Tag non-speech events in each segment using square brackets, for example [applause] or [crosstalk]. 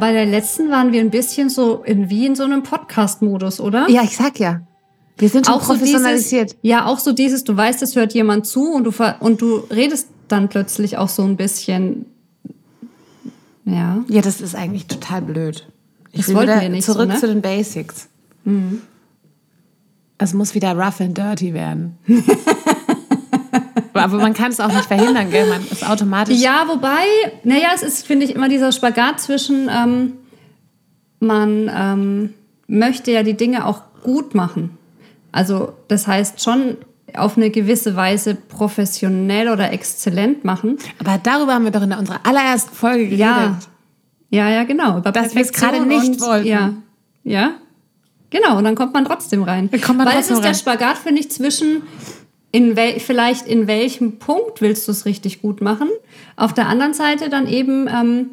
Bei der letzten waren wir ein bisschen so in, wie in so einem Podcast-Modus, oder? Ja, ich sag ja. Wir sind schon auch so professionalisiert. dieses, ja, auch so dieses, du weißt, es hört jemand zu und du, und du redest dann plötzlich auch so ein bisschen, ja. ja, das ist eigentlich total blöd. Ich Das wollten wir nicht so, zurück ne? Mhm. zu den Basics. Es muss wieder rough and dirty werden. [laughs] Aber man kann es auch nicht verhindern, gell? Man ist automatisch. Ja, wobei, naja, es ist, finde ich, immer dieser Spagat zwischen, ähm, man ähm, möchte ja die Dinge auch gut machen. Also das heißt schon auf eine gewisse Weise professionell oder exzellent machen. Aber darüber haben wir doch in unserer allerersten Folge geredet. Ja, ja, ja, genau. Über Dass wir es gerade nicht und, wollten. Ja, ja, genau. Und dann kommt man trotzdem rein. Dann kommt man Weil es ist der rein. Spagat, finde ich, zwischen in vielleicht in welchem Punkt willst du es richtig gut machen. Auf der anderen Seite dann eben ähm,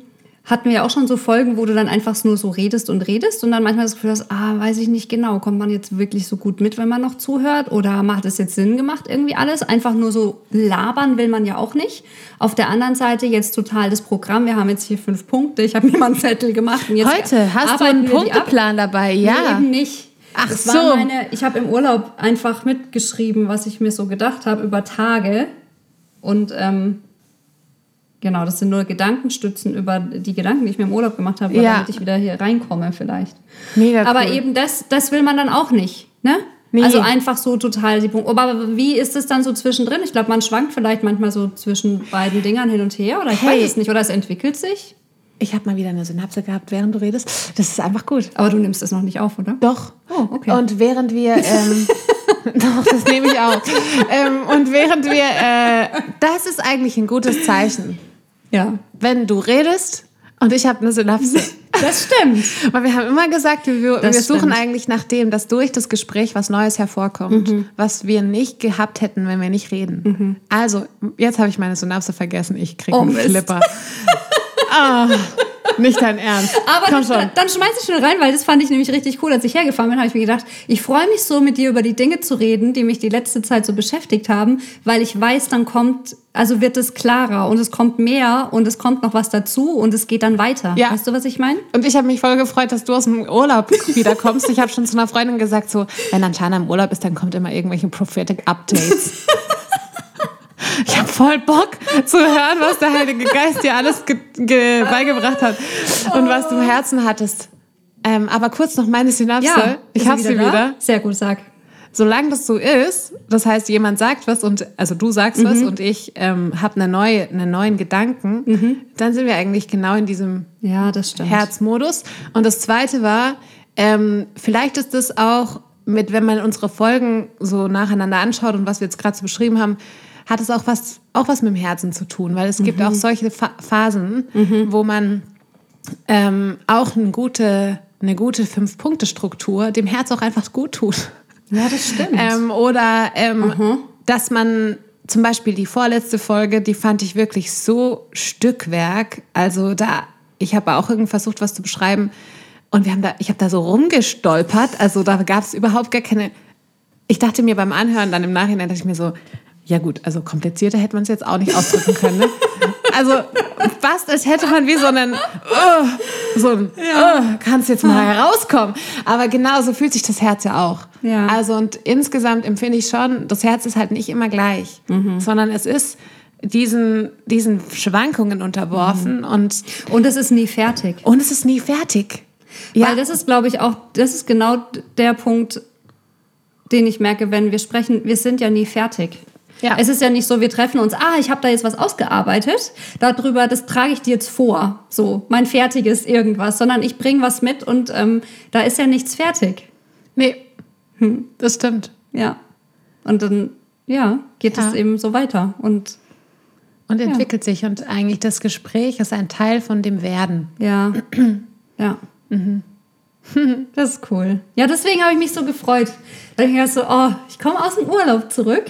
hatten wir ja auch schon so Folgen, wo du dann einfach nur so redest und redest und dann manchmal das Gefühl hast, ah, weiß ich nicht genau, kommt man jetzt wirklich so gut mit, wenn man noch zuhört oder macht es jetzt Sinn gemacht irgendwie alles? Einfach nur so labern will man ja auch nicht. Auf der anderen Seite jetzt total das Programm. Wir haben jetzt hier fünf Punkte. Ich habe mir mal einen Zettel gemacht. Und jetzt Heute hast du einen. Punkteplan dabei, Nee, ja. eben nicht. Ach das so. War meine, ich habe im Urlaub einfach mitgeschrieben, was ich mir so gedacht habe über Tage. Und ähm, genau, das sind nur Gedankenstützen über die Gedanken, die ich mir im Urlaub gemacht habe, Ja. damit ich wieder hier reinkomme vielleicht. Mega Aber cool. eben das, das will man dann auch nicht. Ne? Nee. Also einfach so total die Punkte. Aber wie ist es dann so zwischendrin? Ich glaube, man schwankt vielleicht manchmal so zwischen beiden Dingern hin und her. Oder ich Hey. weiß es nicht. Oder es entwickelt sich. Ich habe mal wieder eine Synapse gehabt, während du redest. Das ist einfach gut. Aber du nimmst es noch nicht auf, oder? Doch. Oh, okay. Und während wir, ähm, [laughs] doch, das nehme ich auch. ähm, und während wir, äh, das ist eigentlich ein gutes Zeichen. Ja. Wenn du redest und ich habe eine Synapse. [laughs] Das stimmt. Weil wir haben immer gesagt, wir, wir Das suchen eigentlich nach dem, dass durch das Gespräch was Neues hervorkommt, was wir nicht gehabt hätten, wenn wir nicht reden. Also, jetzt habe ich meine Synapse vergessen. Ich kriege Oh, einen. Flipper. [laughs] ah, nicht dein Ernst. Aber Komm dann, schon. dann schmeiß ich schnell rein, weil das fand ich nämlich richtig cool. Als ich hergefahren bin, habe ich mir gedacht, ich freue mich so, mit dir über die Dinge zu reden, die mich die letzte Zeit so beschäftigt haben, weil ich weiß, dann kommt, also wird es klarer und es kommt mehr und es kommt noch was dazu und es geht dann weiter. Ja. Weißt du, was ich meine? Und ich habe mich voll gefreut, dass du aus dem Urlaub wiederkommst. Ich habe schon zu einer Freundin gesagt, so, wenn Antana im Urlaub ist, dann kommt immer irgendwelche Prophetic Updates. [laughs] Ich habe voll Bock zu hören, was der Heilige Geist dir alles ge ge beigebracht hat und was du im Herzen hattest. Ähm, aber kurz noch meine Synapse. ich Ist habe sie wieder. Sehr gut, sag. Solange das so ist, das heißt, jemand sagt was und also du sagst was und ich ähm, habe eine neue, einen neuen Gedanken, dann sind wir eigentlich genau in diesem Ja, das. Herzmodus. Und das zweite war, ähm, vielleicht ist es auch mit, wenn man unsere Folgen so nacheinander anschaut und was wir jetzt gerade so beschrieben haben, hat es auch was, auch was mit dem Herzen zu tun, weil es gibt auch solche Pha Phasen, wo man ähm, auch eine gute, eine gute Fünf-Punkte-Struktur dem Herz auch einfach gut tut. Ja, das stimmt. Ähm, oder ähm, dass man zum Beispiel die vorletzte Folge, die fand ich wirklich so Stückwerk. Also da, ich habe auch irgendwie versucht, was zu beschreiben. Und wir haben da, ich habe da so rumgestolpert. Also da gab es überhaupt gar keine. Ich dachte mir beim Anhören dann im Nachhinein, dachte ich mir so, ja gut, also komplizierter hätte man es jetzt auch nicht ausdrücken können. Ne? Also fast, als hätte man wie so einen, uh, so ein, uh, kannst jetzt mal herauskommen. Aber genau so fühlt sich das Herz ja auch. Ja. Also und insgesamt empfinde ich schon, das Herz ist halt nicht immer gleich, sondern es ist diesen, diesen Schwankungen unterworfen und, und es ist nie fertig. und es ist nie fertig. Ja, Weil das ist, glaube ich, auch, das ist genau der Punkt, den ich merke, wenn wir sprechen, wir sind ja nie fertig. Ja. Es ist ja nicht so, wir treffen uns, ah, ich habe da jetzt was ausgearbeitet, darüber, das trage ich dir jetzt vor, so, mein fertiges irgendwas, sondern ich bringe was mit und ähm, da ist ja nichts fertig. nee, das stimmt. Ja. Und dann, ja, geht Ja. es eben so weiter. Und Und entwickelt sich und eigentlich das Gespräch ist ein Teil von dem Werden. ja, [clears throat] ja. [laughs] Das ist cool. Ja, deswegen habe ich mich so gefreut. Da ich mir so, oh, ich komme aus dem Urlaub zurück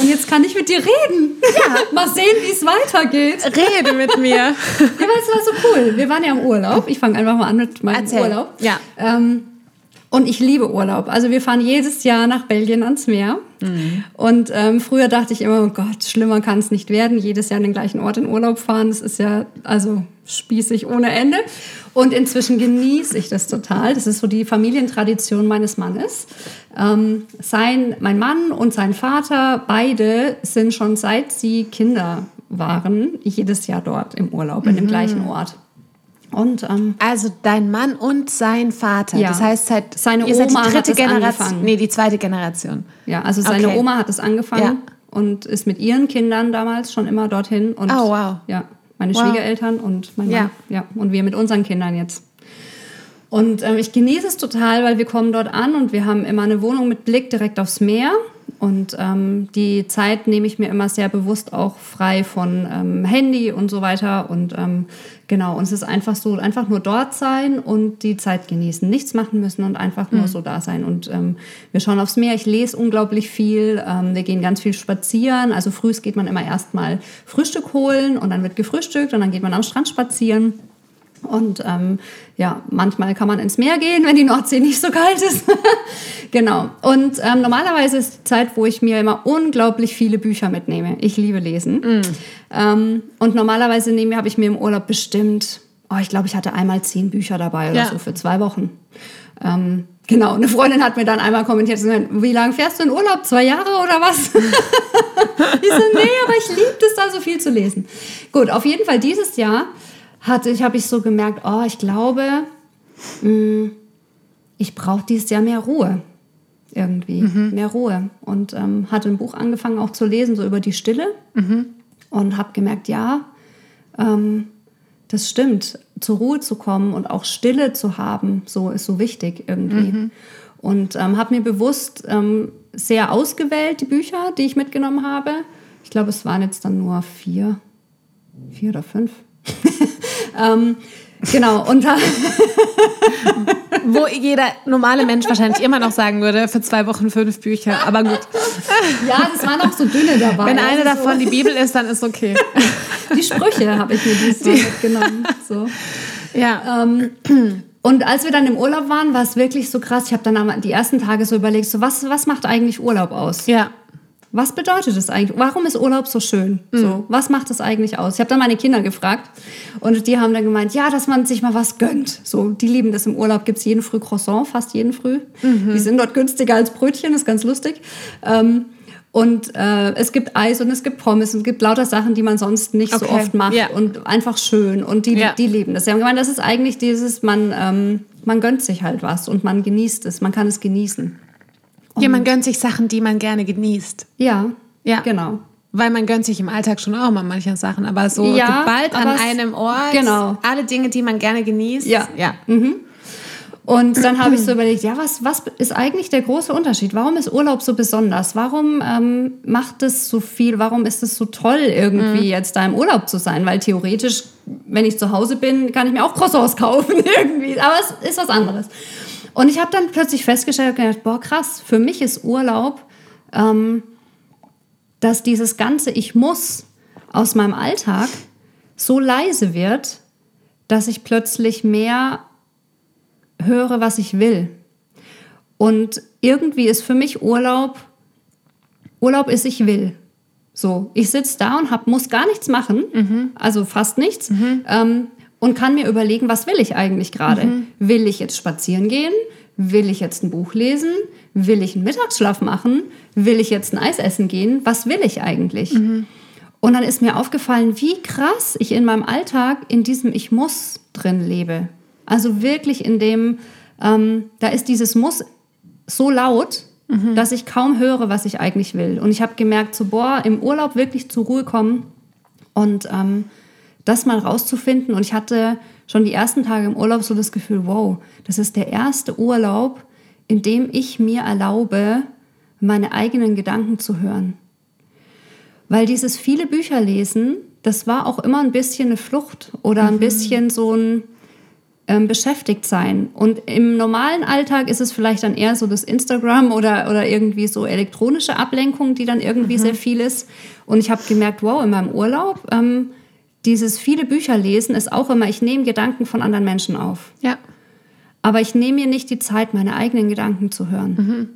und jetzt kann ich mit dir reden. Ja. [laughs] Mal sehen, wie es weitergeht. Rede mit [laughs] mir. Ja, weil es war so cool. Wir waren ja im Urlaub. Ich fange einfach mal an mit meinem Erzähl. Urlaub. Ja. Ähm, und ich liebe Urlaub. Also wir fahren jedes Jahr nach Belgien ans Meer. Und ähm, früher dachte ich immer, oh Gott, schlimmer kann es nicht werden. Jedes Jahr an den gleichen Ort in Urlaub fahren. Das ist ja, also spießig ohne Ende. Und inzwischen genieße ich das total. Das ist so die Familientradition meines Mannes. Ähm, sein, mein Mann und sein Vater, beide sind schon seit sie Kinder waren, jedes Jahr dort im Urlaub, in dem gleichen Ort. Und, ähm, Also dein Mann und sein Vater. Ja. Das heißt, seit, Seine ihr Oma die hat dritte es Generation. angefangen. Nee, die zweite Generation. ja, also seine Okay. Oma hat es angefangen Ja. und ist mit ihren Kindern damals schon immer dorthin. Und, Oh, wow. Ja, meine Wow. Schwiegereltern und mein Ja. Mann. Ja, und wir mit unseren Kindern jetzt. Und ähm, ich genieße es total, weil wir kommen dort an und wir haben immer eine Wohnung mit Blick direkt aufs Meer. Und ähm, die Zeit nehme ich mir immer sehr bewusst auch frei von ähm, Handy und so weiter. Und ähm, genau, und es ist einfach so, einfach nur dort sein und die Zeit genießen. Nichts machen müssen und einfach nur so da sein. Und ähm, wir schauen aufs Meer. Ich lese unglaublich viel. Ähm, wir gehen ganz viel spazieren. Also frühs geht man immer erstmal Frühstück holen und dann wird gefrühstückt und dann geht man am Strand spazieren. Und ähm, ja, manchmal kann man ins Meer gehen, wenn die Nordsee nicht so kalt ist. [laughs] genau. Und ähm, normalerweise ist die Zeit, wo ich mir immer unglaublich viele Bücher mitnehme. Ich liebe Lesen. Ähm, und normalerweise nehme, habe ich mir im Urlaub bestimmt, oh, ich glaube, ich hatte einmal zehn Bücher dabei oder Ja. so für zwei Wochen. Ähm, genau, eine Freundin hat mir dann einmal kommentiert, wie lange fährst du in Urlaub? Zwei Jahre oder was? [laughs] ich so, nee, aber ich liebe es da so viel zu lesen. Gut, auf jeden Fall dieses Jahr hatte ich, habe ich so gemerkt, oh, ich glaube, mh, ich brauche dieses Jahr mehr Ruhe. Irgendwie, mehr Ruhe. Und ähm, hatte ein Buch angefangen auch zu lesen, so über die Stille. Und habe gemerkt, ja, ähm, das stimmt. Zur Ruhe zu kommen und auch Stille zu haben, so ist so wichtig irgendwie. Und ähm, habe mir bewusst ähm, sehr ausgewählt, die Bücher, die ich mitgenommen habe. Ich glaube, es waren jetzt dann nur vier, vier oder fünf. [laughs] ähm, genau, und Wo jeder normale Mensch wahrscheinlich immer noch sagen würde, für zwei Wochen fünf Bücher. Aber gut, ja, das waren auch so dünne dabei. wenn eine Also davon die Bibel ist, dann ist okay. so, die Sprüche habe ich mir diesmal mitgenommen. So. Ja. Ähm, und als wir dann im Urlaub waren, war es wirklich so krass. Ich habe dann am- die ersten Tage so überlegt, so was, was macht eigentlich Urlaub aus? Ja. Was bedeutet das eigentlich? Warum ist Urlaub so schön? So, was macht das eigentlich aus? Ich habe dann meine Kinder gefragt und die haben dann gemeint, ja, dass man sich mal was gönnt. So, die lieben das im Urlaub. Gibt es jeden Früh Croissant, fast jeden Früh. Die sind dort günstiger als Brötchen, ist ganz lustig. Ähm, und äh, es gibt Eis und es gibt Pommes und es gibt lauter Sachen, die man sonst nicht so Okay, oft macht ja. und einfach schön. Und die, Ja. die lieben das. Sie haben gemeint, das ist eigentlich dieses, man, ähm, man gönnt sich halt was und man genießt es, man kann es genießen. Ja, man gönnt sich Sachen, die man gerne genießt. Ja, Ja. genau. Weil man gönnt sich im Alltag schon auch mal manche Sachen, aber so Ja, geballt an aber einem Ort, genau. alle Dinge, die man gerne genießt. Ja. ja. Und dann habe ich so überlegt, ja, was, was ist eigentlich der große Unterschied? Warum ist Urlaub so besonders? Warum ähm, macht es so viel? Warum ist es so toll, irgendwie jetzt da im Urlaub zu sein? Weil theoretisch, wenn ich zu Hause bin, kann ich mir auch Croissants [laughs] kaufen irgendwie. Aber es ist was anderes. Und ich habe dann plötzlich festgestellt gedacht, boah, krass, für mich ist Urlaub, ähm, dass dieses ganze Ich muss aus meinem Alltag so leise wird, dass ich plötzlich mehr höre, was ich will. Und irgendwie ist für mich Urlaub, Urlaub ist, ich will. So, ich sitze da und hab, muss gar nichts machen, also fast nichts, ähm, und kann mir überlegen, was will ich eigentlich gerade? Will ich jetzt spazieren gehen? Will ich jetzt ein Buch lesen? Will ich einen Mittagsschlaf machen? Will ich jetzt ein Eis essen gehen? Was will ich eigentlich? Und dann ist mir aufgefallen, wie krass ich in meinem Alltag in diesem Ich muss drin lebe. Also wirklich in dem, ähm, da ist dieses Muss so laut, dass ich kaum höre, was ich eigentlich will. Und ich habe gemerkt, so, boah, im Urlaub wirklich zur Ruhe kommen und ähm, das mal rauszufinden. Und ich hatte schon die ersten Tage im Urlaub so das Gefühl, wow, das ist der erste Urlaub, in dem ich mir erlaube, meine eigenen Gedanken zu hören. Weil dieses viele Bücher lesen, das war auch immer ein bisschen eine Flucht oder ein bisschen so ein ähm, beschäftigt sein. Und im normalen Alltag ist es vielleicht dann eher so das Instagram oder, oder irgendwie so elektronische Ablenkung, die dann irgendwie sehr viel ist. Und ich habe gemerkt, wow, in meinem Urlaub, ähm, dieses viele Bücher lesen ist auch immer, ich nehme Gedanken von anderen Menschen auf. Ja. Aber ich nehme mir nicht die Zeit, meine eigenen Gedanken zu hören.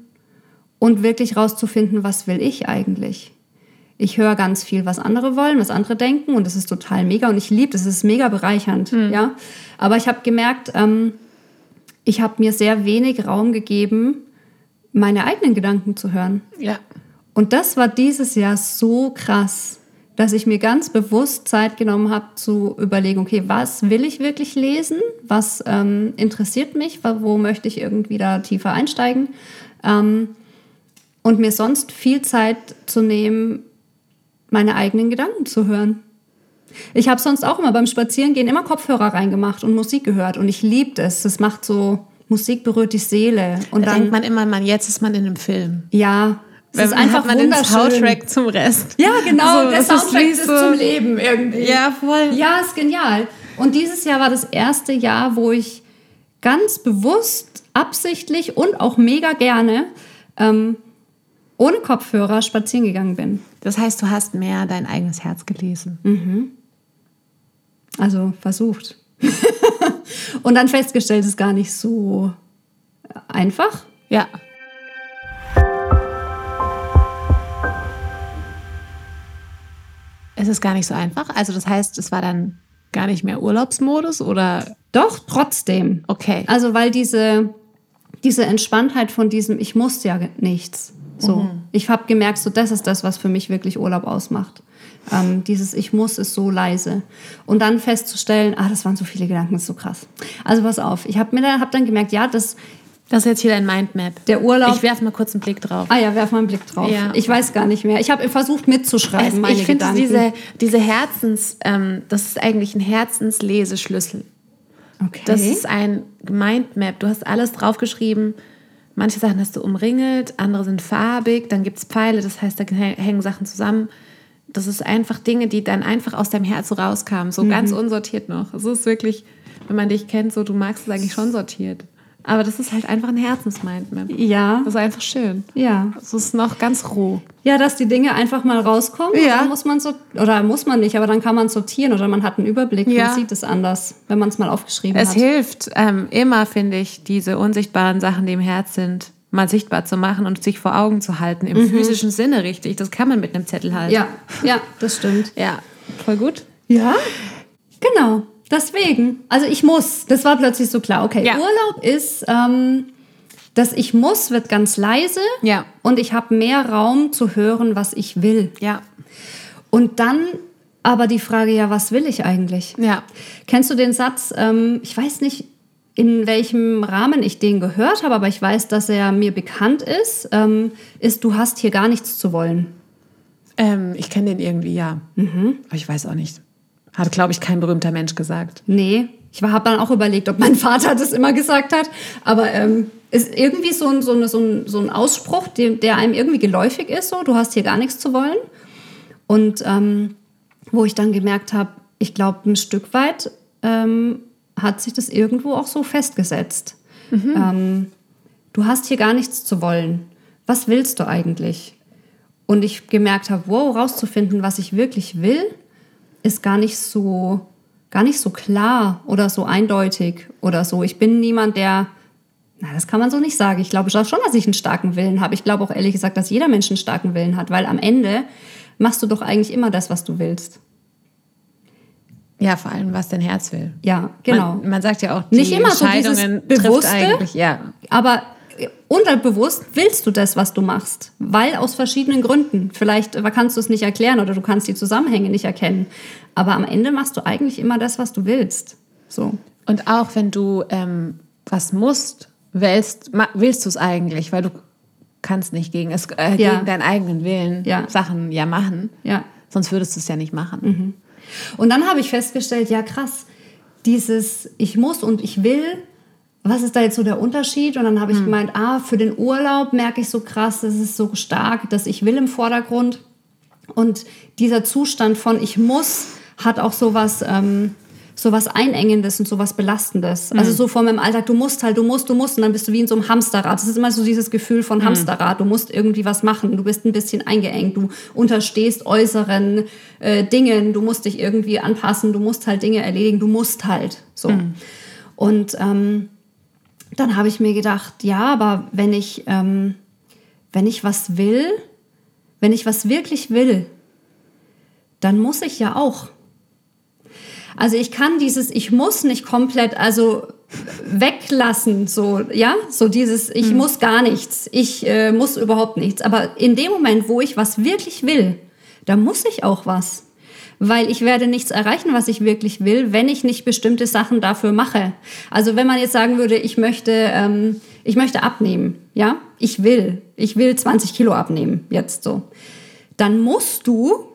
Und wirklich rauszufinden, was will ich eigentlich? Ich höre ganz viel, was andere wollen, was andere denken und das ist total mega und ich liebe das, es ist mega bereichernd, ja. Aber ich habe gemerkt, ähm, ich habe mir sehr wenig Raum gegeben, meine eigenen Gedanken zu hören. Ja. Und das war dieses Jahr so krass, dass ich mir ganz bewusst Zeit genommen habe zu überlegen, okay, was will ich wirklich lesen? Was ähm, interessiert mich? Wo möchte ich irgendwie da tiefer einsteigen? Ähm, und mir sonst viel Zeit zu nehmen, meine eigenen Gedanken zu hören. Ich habe sonst auch immer beim Spazierengehen immer Kopfhörer reingemacht und Musik gehört und ich liebe es. Das macht so, Musik berührt die Seele. Und da dann, denkt man immer, man, jetzt ist man in einem Film. Ja, es ist einfach man den wunderschön. Soundtrack zum Rest. Ja, genau, So, der ist Soundtrack ist, so- zum Leben irgendwie. Ja, voll. Ja, ist genial. Und dieses Jahr war das erste Jahr, wo ich ganz bewusst, absichtlich und auch mega gerne ähm, ohne Kopfhörer spazieren gegangen bin. Das heißt, du hast mehr dein eigenes Herz gelesen. Also versucht. [laughs] und dann festgestellt, es ist gar nicht so einfach. Ja. Es ist gar nicht so einfach. Also das heißt, es war dann gar nicht mehr Urlaubsmodus oder Doch, trotzdem. okay. Also, weil diese, diese Entspanntheit von diesem, ich muss ja nichts. So. Mhm. Ich habe gemerkt, so das ist das, was für mich wirklich Urlaub ausmacht. Ähm, dieses Ich muss ist so leise. Und dann festzustellen, ah, das waren so viele Gedanken, ist so krass. Also pass auf, ich habe mir dann, hab dann gemerkt, ja, das, Das ist jetzt hier dein Mindmap. der Urlaub. Ich werfe mal kurz einen Blick drauf. ah ja, werf mal einen Blick drauf. Ja. Ich weiß gar nicht mehr. Ich habe versucht mitzuschreiben, Es, meine ich finde diese, diese Herzens, ähm, das ist eigentlich ein Herzensleseschlüssel. okay. Das ist ein Mindmap. Du hast alles draufgeschrieben. Manche Sachen hast du umringelt, andere sind farbig, dann gibt es Pfeile, das heißt, da hä- hängen Sachen zusammen. Das ist einfach Dinge, die dann einfach aus deinem Herz so rauskamen, so ganz unsortiert noch. Es ist wirklich, wenn man dich kennt, so du magst es eigentlich schon sortiert. Aber das ist halt einfach ein Herzensmindmap. ja, Das ist einfach schön. ja. Es ist noch ganz roh. Ja, dass die Dinge einfach mal rauskommen. Ja. Muss man so, oder muss man nicht, aber dann kann man sortieren oder man hat einen Überblick. Ja. Man sieht es anders, wenn man es mal aufgeschrieben Es hat. hilft ähm, immer, finde ich, diese unsichtbaren Sachen, die im Herz sind, mal sichtbar zu machen und sich vor Augen zu halten. Im physischen Sinne richtig. Das kann man mit einem Zettel halten. Ja, ja, das stimmt. Ja, voll gut. Ja? Genau. Deswegen. Also ich muss. Das war plötzlich so klar. Okay, Ja. Urlaub ist, ähm, das Ich muss wird ganz leise. Ja. Und ich habe mehr Raum zu hören, was ich will. Ja. Und dann aber die Frage, ja, was will ich eigentlich? Ja. Kennst du den Satz, ähm, ich weiß nicht, in welchem Rahmen ich den gehört habe, aber ich weiß, dass er mir bekannt ist, ähm, ist, du hast hier gar nichts zu wollen. Ähm, ich kenne den irgendwie, ja. Aber ich weiß auch nicht. Hat, glaube ich, kein berühmter Mensch gesagt. Nee, ich habe dann auch überlegt, ob mein [laughs] Vater das immer gesagt hat, aber ähm, ist irgendwie so ein, so, eine, so, ein, so ein Ausspruch, der, der einem irgendwie geläufig ist, so, du hast hier gar nichts zu wollen. Und ähm, wo ich dann gemerkt habe, ich glaube, ein Stück weit ähm, hat sich das irgendwo auch so festgesetzt. Ähm, du hast hier gar nichts zu wollen. Was willst du eigentlich? Und ich gemerkt habe, wow, rauszufinden, was ich wirklich will, ist gar nicht so gar nicht so klar oder so eindeutig oder so. Ich bin niemand, der na, das kann man so nicht sagen. Ich glaube schon, dass ich einen starken Willen habe. Ich glaube auch ehrlich gesagt, dass jeder Mensch einen starken Willen hat, weil am Ende machst du doch eigentlich immer das, was du willst. Ja, vor allem, was dein Herz will. Ja, genau. Man, man sagt ja auch, die Nicht immer so dieses Entscheidungen trifft Bewusste. eigentlich, ja. Aber unterbewusst willst du das, was du machst, weil aus verschiedenen Gründen. Vielleicht kannst du es nicht erklären oder du kannst die Zusammenhänge nicht erkennen. Aber am Ende machst du eigentlich immer das, was du willst. So. Und auch wenn du ähm, was musst, willst, willst du es eigentlich, weil du kannst nicht gegen, es, äh, Ja. gegen deinen eigenen Willen Ja. Sachen ja machen. Ja. Sonst würdest du es ja nicht machen. Und dann habe ich festgestellt, ja krass, dieses ich muss und ich will, was ist da jetzt so der Unterschied? Und dann habe ich gemeint, ah, für den Urlaub merke ich so krass, das ist so stark, dass ich will im Vordergrund. Und dieser Zustand von ich muss hat auch sowas, ähm, sowas Einengendes und sowas Belastendes. Also so vor meinem Alltag, du musst halt, du musst, du musst und dann bist du wie in so einem Hamsterrad. Das ist immer so dieses Gefühl von Hamsterrad. Du musst irgendwie was machen, du bist ein bisschen eingeengt, du unterstehst äußeren äh, Dingen, du musst dich irgendwie anpassen, du musst halt Dinge erledigen, du musst halt so. Und ähm, dann habe ich mir gedacht, ja, aber wenn ich, ähm, wenn ich was will, wenn ich was wirklich will, dann muss ich ja auch. Also ich kann dieses, ich muss nicht komplett, also weglassen, so, ja, so dieses, ich mhm. muss gar nichts, ich äh, muss überhaupt nichts. Aber in dem Moment, wo ich was wirklich will, da muss ich auch was. Weil ich werde nichts erreichen, was ich wirklich will, wenn ich nicht bestimmte Sachen dafür mache. Also wenn man jetzt sagen würde, ich möchte, ähm, ich möchte abnehmen, ja, ich will, ich will 20 Kilo abnehmen, jetzt so, dann musst du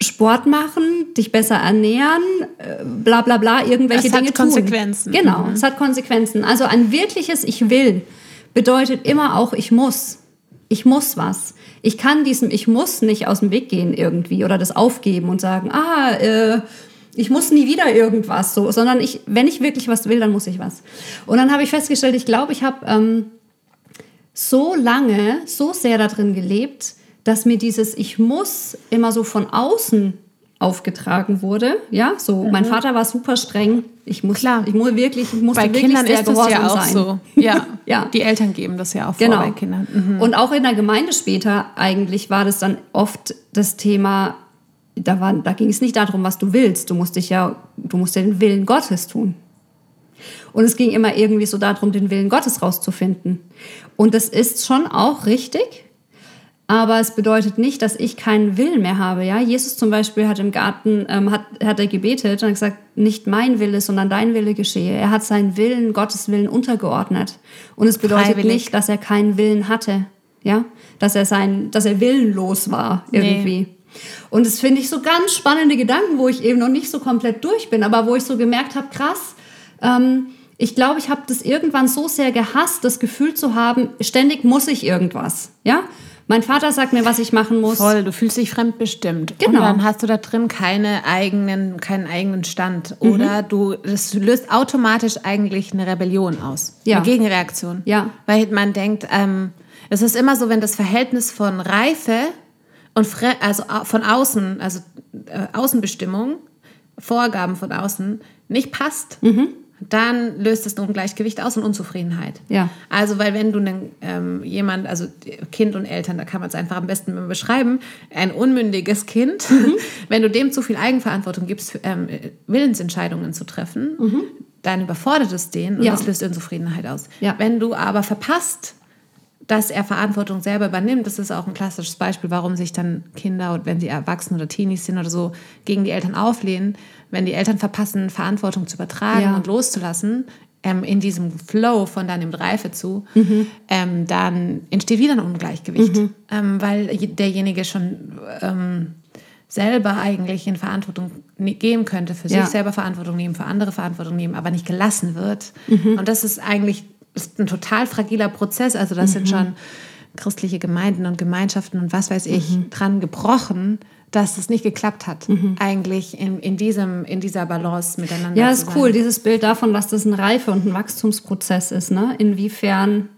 Sport machen, dich besser ernähren, äh, bla bla bla, irgendwelche Dinge tun. Es hat Konsequenzen. Genau, mhm. es hat Konsequenzen. Also ein wirkliches Ich will bedeutet immer auch Ich muss. Ich muss was. Ich kann diesem Ich muss nicht aus dem Weg gehen irgendwie oder das aufgeben und sagen, ah, äh, ich muss nie wieder irgendwas so, sondern ich, wenn ich wirklich was will, dann muss ich was. Und dann habe ich festgestellt, ich glaube, ich habe ähm, so lange, so sehr da drin gelebt, dass mir dieses Ich muss immer so von außen aufgetragen wurde. Ja, so mhm. mein Vater war super streng. Ich muss, Klar. ich muss wirklich, ich musste bei wirklich Kindern sehr ist das ja auch sein. so. Ja, [laughs] ja. Die Eltern geben das ja auch genau. vor bei Kindern. Mhm. Und auch in der Gemeinde später eigentlich war das dann oft das Thema. Da, war, da ging es nicht darum, was du willst. Du musst dich ja, du musst ja den Willen Gottes tun. Und es ging immer irgendwie so darum, den Willen Gottes rauszufinden. Und das ist schon auch richtig, aber es bedeutet nicht, dass ich keinen Willen mehr habe. Ja, Jesus zum Beispiel hat im Garten ähm, hat, hat er gebetet und gesagt, nicht mein Wille, sondern dein Wille geschehe. Er hat seinen Willen, Gottes Willen untergeordnet. Und es bedeutet Freiwillig. nicht, dass er keinen Willen hatte. Ja, dass er sein, dass er willenlos war irgendwie. Nee. Und das finde ich so ganz spannende Gedanken, wo ich eben noch nicht so komplett durch bin, aber wo ich so gemerkt habe, krass. Ähm, ich glaube, ich habe das irgendwann so sehr gehasst, das Gefühl zu haben, ständig muss ich irgendwas. Ja, mein Vater sagt mir, was ich machen muss. Voll, du fühlst dich fremdbestimmt. Genau. Und dann hast du da drin keine eigenen, keinen eigenen Stand. Mhm. Oder du, das löst automatisch eigentlich eine Rebellion aus. Ja. Eine Gegenreaktion. Ja. Weil man denkt, ähm, es ist immer so, wenn das Verhältnis von Reife und Fre also von außen, also äh, Außenbestimmung, Vorgaben von außen nicht passt, mhm dann löst es ein Ungleichgewicht aus und Unzufriedenheit. Ja. Also, weil wenn du einen, ähm, jemand, also Kind und Eltern, da kann man es einfach am besten beschreiben, ein unmündiges Kind, mhm. [laughs] wenn du dem zu viel Eigenverantwortung gibst, ähm, Willensentscheidungen zu treffen, mhm. dann überfordert es den und ja. das löst Unzufriedenheit aus. Ja. Wenn du aber verpasst, dass er Verantwortung selber übernimmt. Das ist auch ein klassisches Beispiel, warum sich dann Kinder, wenn sie erwachsen oder Teenies sind oder so, gegen die Eltern auflehnen. Wenn die Eltern verpassen, Verantwortung zu übertragen ja. und loszulassen, ähm, in diesem Flow von dann Reife zu, mhm. ähm, dann entsteht wieder ein Ungleichgewicht, mhm. ähm, weil derjenige schon ähm, selber eigentlich in Verantwortung ne-, geben könnte, für ja. sich selber Verantwortung nehmen, für andere Verantwortung nehmen, aber nicht gelassen wird. Mhm. Und das ist eigentlich ist ein total fragiler Prozess. Also das sind mhm. schon christliche Gemeinden und Gemeinschaften und was weiß ich mhm. dran gebrochen, dass es nicht geklappt hat, mhm. eigentlich in, in, diesem, in dieser Balance miteinander. Ja, ist cool, dieses Bild davon, dass das ein Reife- und ein Wachstumsprozess ist. Ne? Inwiefern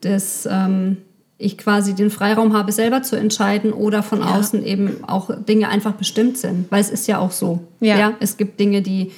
das, ähm, ich quasi den Freiraum habe, selber zu entscheiden oder von ja. außen eben auch Dinge einfach bestimmt sind. Weil es ist ja auch so. Ja. ja. Es gibt Dinge, die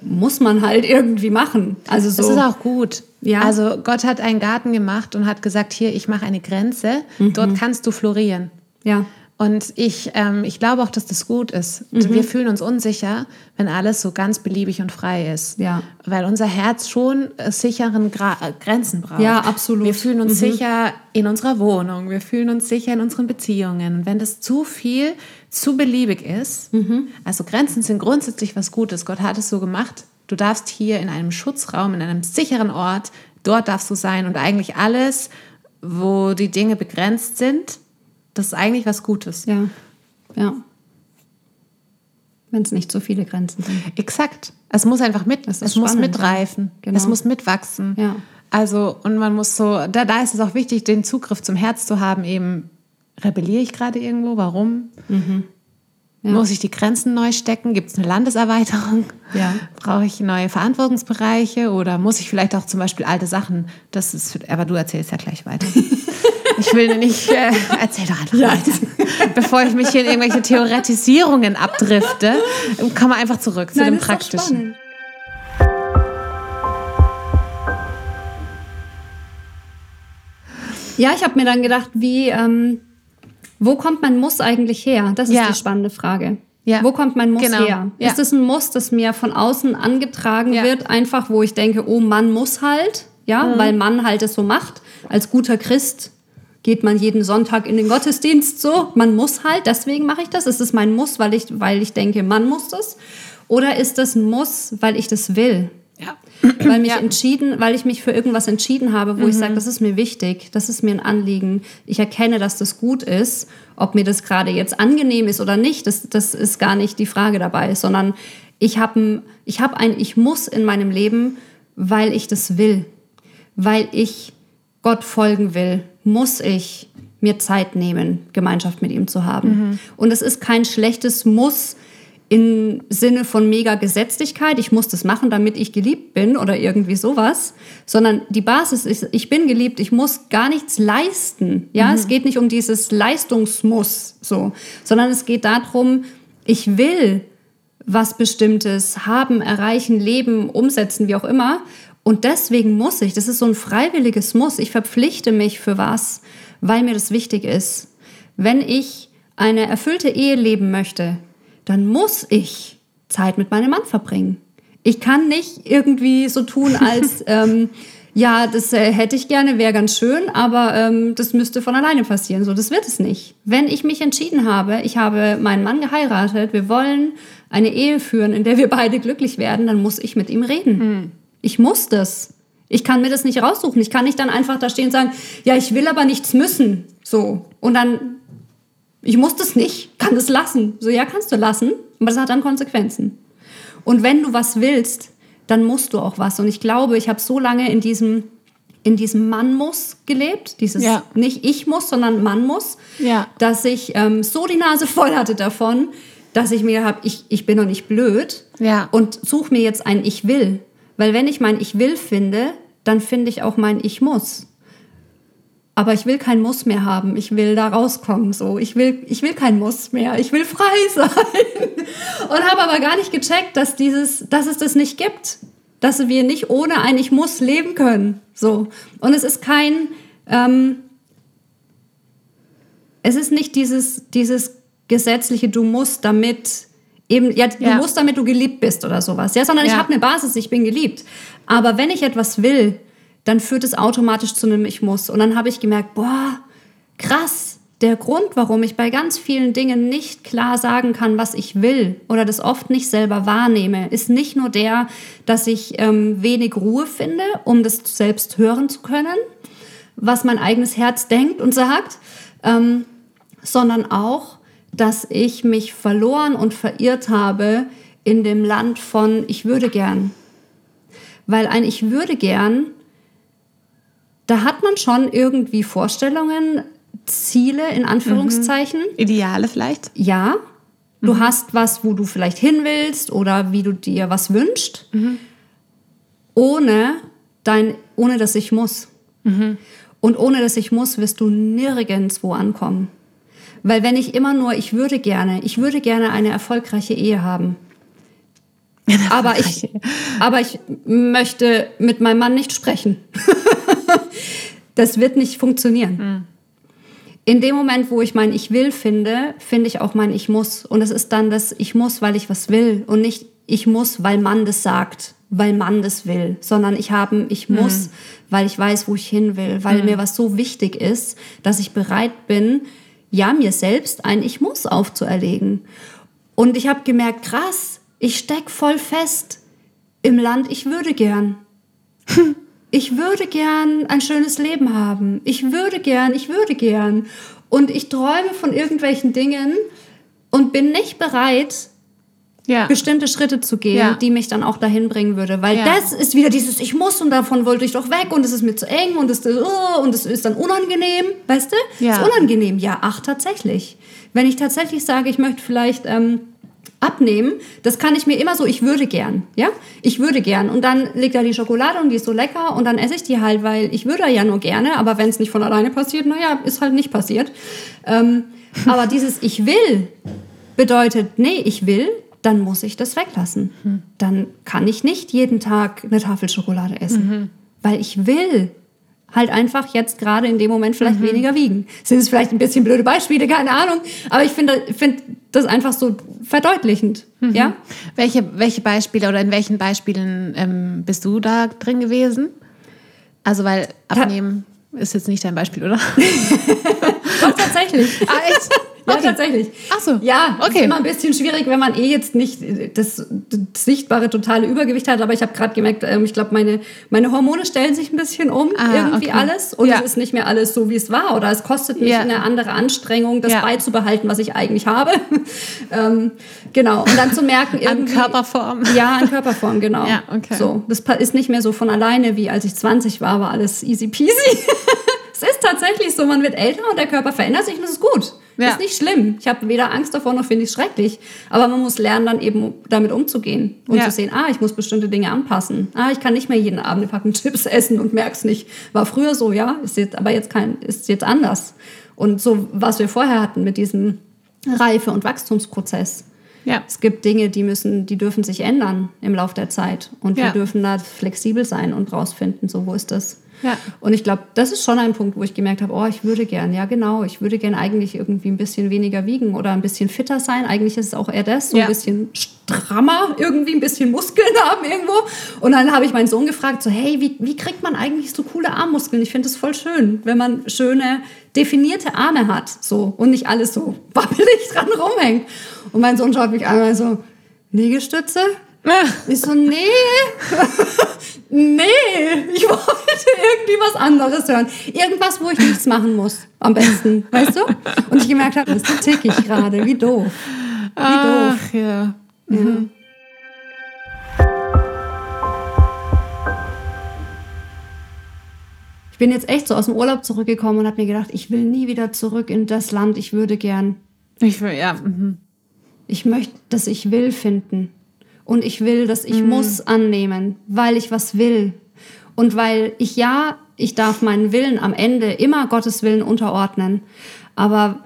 muss man halt irgendwie machen. Also so. Das ist auch gut. Ja. Also Gott hat einen Garten gemacht und hat gesagt, hier, ich mache eine Grenze, mhm. dort kannst du florieren. Ja. Und ich, ähm, ich glaube auch, dass das gut ist. Mhm. Wir fühlen uns unsicher, wenn alles so ganz beliebig und frei ist. Ja. Weil unser Herz schon sicheren Gra äh, Grenzen braucht. Ja, absolut. Wir fühlen uns mhm. sicher in unserer Wohnung, wir fühlen uns sicher in unseren Beziehungen. Und wenn das zu viel, zu beliebig ist, mhm. also Grenzen sind grundsätzlich was Gutes. Gott hat es so gemacht. Du darfst hier in einem Schutzraum, in einem sicheren Ort, dort darfst du sein und eigentlich alles, wo die Dinge begrenzt sind, das ist eigentlich was Gutes. Ja, ja. Wenn es nicht so viele Grenzen sind. Exakt. Es muss einfach mit, es spannend. muss mitreifen. Genau. Es muss mitwachsen. Ja. Also, und man muss so, da, da ist es auch wichtig, den Zugriff zum Herz zu haben, eben, rebelliere ich gerade irgendwo? Warum? Mhm. Ja. Muss ich die Grenzen neu stecken? Gibt es eine Landeserweiterung? Ja. Brauche ich neue Verantwortungsbereiche? Oder muss ich vielleicht auch zum Beispiel alte Sachen, das ist, aber du erzählst ja gleich weiter. [laughs] Ich will nicht, äh, erzähl doch einfach ja. weiter. Bevor ich mich hier in irgendwelche Theoretisierungen abdrifte, kommen wir einfach zurück zu Nein, dem Praktischen. Ja, ich habe mir dann gedacht, wie, ähm, Wo kommt mein Muss eigentlich her? Das ist Ja. die spannende Frage. Ja. Wo kommt mein Muss Genau. her? Ja. Ist es ein Muss, das mir von außen angetragen Ja. wird, einfach wo ich denke, oh, Mann muss halt, ja, Mhm. weil Mann halt es so macht. Als guter Christ geht man jeden Sonntag in den Gottesdienst so, man muss halt, deswegen mache ich das. Ist es mein Muss, weil ich, weil ich denke, man muss das? Oder ist das ein Muss, weil ich das will? Ja. weil mich Ja. Mhm. entschieden, weil ich mich für irgendwas entschieden habe, wo ich sage, das ist mir wichtig, das ist mir ein Anliegen. Ich erkenne, dass das gut ist. Ob mir das gerade jetzt angenehm ist oder nicht, das, das ist gar nicht die Frage dabei, sondern ich habe ein, ich habe ein Ich muss in meinem Leben, weil ich das will, weil ich Gott folgen will, muss ich mir Zeit nehmen, Gemeinschaft mit ihm zu haben. Und es ist kein schlechtes Muss im Sinne von mega Gesetzlichkeit, ich muss das machen, damit ich geliebt bin oder irgendwie sowas, sondern die Basis ist, ich bin geliebt, ich muss gar nichts leisten. Ja, es geht nicht um dieses Leistungsmuss, so, sondern es geht darum, ich will was Bestimmtes haben, erreichen, leben, umsetzen, wie auch immer. Und deswegen muss ich, das ist so ein freiwilliges Muss, ich verpflichte mich für was, weil mir das wichtig ist. Wenn ich eine erfüllte Ehe leben möchte, dann muss ich Zeit mit meinem Mann verbringen. Ich kann nicht irgendwie so tun, [laughs] als ähm, ja, das äh, hätte ich gerne, wäre ganz schön, aber ähm, das müsste von alleine passieren. So, das wird es nicht. Wenn ich mich entschieden habe, ich habe meinen Mann geheiratet, wir wollen eine Ehe führen, in der wir beide glücklich werden, dann muss ich mit ihm reden. Ich muss das. Ich kann mir das nicht raussuchen. Ich kann nicht dann einfach da stehen und sagen, ja, ich will aber nichts müssen. So. Und dann, ich muss das nicht, kann das lassen. So, ja, kannst du lassen, aber das hat dann Konsequenzen. Und wenn du was willst, dann musst du auch was. Und ich glaube, ich habe so lange in diesem, in diesem Mann muss gelebt, dieses Ja. nicht ich muss, sondern Mann muss, Ja. dass ich ähm, so die Nase voll hatte davon, dass ich mir habe, ich, ich bin doch nicht blöd Ja. und suche mir jetzt ein Ich will. Weil wenn ich mein Ich will finde, dann finde ich auch mein Ich muss. Aber ich will kein Muss mehr haben. Ich will da rauskommen. So, ich will, ich will kein Muss mehr. Ich will frei [laughs] sein. Und habe aber gar nicht gecheckt, dass dieses, dass es das nicht gibt, dass wir nicht ohne ein Ich muss leben können. So und es ist kein, ähm, es ist nicht dieses, dieses gesetzliche, du musst damit eben, ja, du Ja. musst damit du geliebt bist oder sowas, ja, sondern ich Ja. habe eine Basis, ich bin geliebt. Aber wenn ich etwas will, dann führt es automatisch zu einem Ich muss. Und dann habe ich gemerkt, boah, krass, der Grund, warum ich bei ganz vielen Dingen nicht klar sagen kann, was ich will oder das oft nicht selber wahrnehme, ist nicht nur der, dass ich ähm, wenig Ruhe finde, um das selbst hören zu können, was mein eigenes Herz denkt und sagt, ähm, sondern auch, dass ich mich verloren und verirrt habe in dem Land von ich würde gern. Weil ein ich würde gern, da hat man schon irgendwie Vorstellungen, Ziele in Anführungszeichen. Ideale vielleicht? Ja, du hast was, wo du vielleicht hin willst oder wie du dir was wünschst, ohne, dein, ohne dass ich muss. Und ohne dass ich muss, wirst du nirgendwo ankommen. Weil wenn ich immer nur, ich würde gerne, ich würde gerne eine erfolgreiche Ehe haben. Aber ich, aber ich möchte mit meinem Mann nicht sprechen. [laughs] das wird nicht funktionieren. In dem Moment, wo ich mein Ich will finde, finde ich auch mein Ich muss. Und es ist dann das Ich muss, weil ich was will und nicht Ich muss, weil man das sagt, weil man das will, sondern ich habe Ich muss, weil ich weiß, wo ich hin will, weil mir was so wichtig ist, dass ich bereit bin, ja, mir selbst ein Ich muss aufzuerlegen. Und ich habe gemerkt, krass, ich steck voll fest im Land, ich würde gern. [laughs] Ich würde gern ein schönes Leben haben. Ich würde gern, ich würde gern. Und ich träume von irgendwelchen Dingen und bin nicht bereit, Ja. bestimmte Schritte zu gehen, Ja. die mich dann auch dahin bringen würde. Weil Ja. das ist wieder dieses Ich muss und davon wollte ich doch weg und es ist mir zu eng und es, oh, und es ist dann unangenehm. Weißt du? Ja. Ist unangenehm. Ja, ach, tatsächlich. Wenn ich tatsächlich sage, ich möchte vielleicht ähm, abnehmen, das kann ich mir immer so, ich würde gern. Ja? Ich würde gern. Und dann liegt da die Schokolade und die ist so lecker und dann esse ich die halt, weil ich würde ja nur gerne, aber wenn es nicht von alleine passiert, naja, ist halt nicht passiert. Ähm, aber dieses Ich will bedeutet, nee, ich will, dann muss ich das weglassen. Dann kann ich nicht jeden Tag eine Tafel Schokolade essen, weil ich will halt einfach jetzt gerade in dem Moment vielleicht weniger wiegen. Sind es vielleicht ein bisschen blöde Beispiele, keine Ahnung, aber ich finde find das einfach so verdeutlichend, ja? Welche, welche Beispiele oder in welchen Beispielen ähm, bist du da drin gewesen? Also, weil abnehmen ist jetzt nicht dein Beispiel, oder? [laughs] Doch, tatsächlich. [laughs] ah, echt? [laughs] Ja, Okay. tatsächlich. Ach so. Ja, Okay. ist immer ein bisschen schwierig, wenn man eh jetzt nicht das, das sichtbare totale Übergewicht hat. Aber ich habe gerade gemerkt, ähm, ich glaube, meine, meine Hormone stellen sich ein bisschen um, Ah, irgendwie okay. alles. Und Ja. es ist nicht mehr alles so, wie es war. Oder es kostet mich Ja. eine andere Anstrengung, das Ja. beizubehalten, was ich eigentlich habe. [laughs] ähm, genau. Und dann zu merken, An irgendwie... Körperform. Ja, an Körperform, genau. Ja, okay. So, das ist nicht mehr so von alleine, wie als ich 20 war, war alles easy peasy. Es ist tatsächlich so, man wird älter und der Körper verändert sich und das ist gut. Ja. Ist nicht schlimm. Ich habe weder Angst davor noch finde ich es schrecklich. Aber man muss lernen, dann eben damit umzugehen und Ja. zu sehen, ah, ich muss bestimmte Dinge anpassen. Ah, ich kann nicht mehr jeden Abend eine Packung Chips [laughs] essen und merk's nicht. War früher so, ja, ist jetzt, aber jetzt kein, ist jetzt anders. Und so, was wir vorher hatten mit diesem Reife- und Wachstumsprozess. Ja. Es gibt Dinge, die müssen, die dürfen sich ändern im Laufe der Zeit. Und Ja. wir dürfen da flexibel sein und rausfinden, so wo ist das. Ja. Und ich glaube, das ist schon ein Punkt, wo ich gemerkt habe, oh, ich würde gern, ja genau, ich würde gern eigentlich irgendwie ein bisschen weniger wiegen oder ein bisschen fitter sein. Eigentlich ist es auch eher das, so ein bisschen strammer, irgendwie ein bisschen Muskeln [laughs] haben irgendwo. Und dann habe ich meinen Sohn gefragt, so hey, wie, wie kriegt man eigentlich so coole Armmuskeln? Ich finde das voll schön, wenn man schöne, definierte Arme hat so und nicht alles so [laughs] wabbelig dran rumhängt. Und mein Sohn schaut mich einmal so, Liegestütze? [laughs] Ich so, nee, nee, ich wollte irgendwie was anderes hören. Irgendwas, wo ich nichts machen muss, am besten, weißt du? Und ich gemerkt habe, das ist tickig gerade, wie doof. Wie doof. Ach ja. Ich bin jetzt echt so aus dem Urlaub zurückgekommen und habe mir gedacht, ich will nie wieder zurück in das Land, ich würde gern. Ich will, ja. mhm. Ich möchte das Ich will finden. Und ich will das Ich muss annehmen, weil ich was will. Und weil ich ja, ich darf meinen Willen am Ende immer Gottes Willen unterordnen. Aber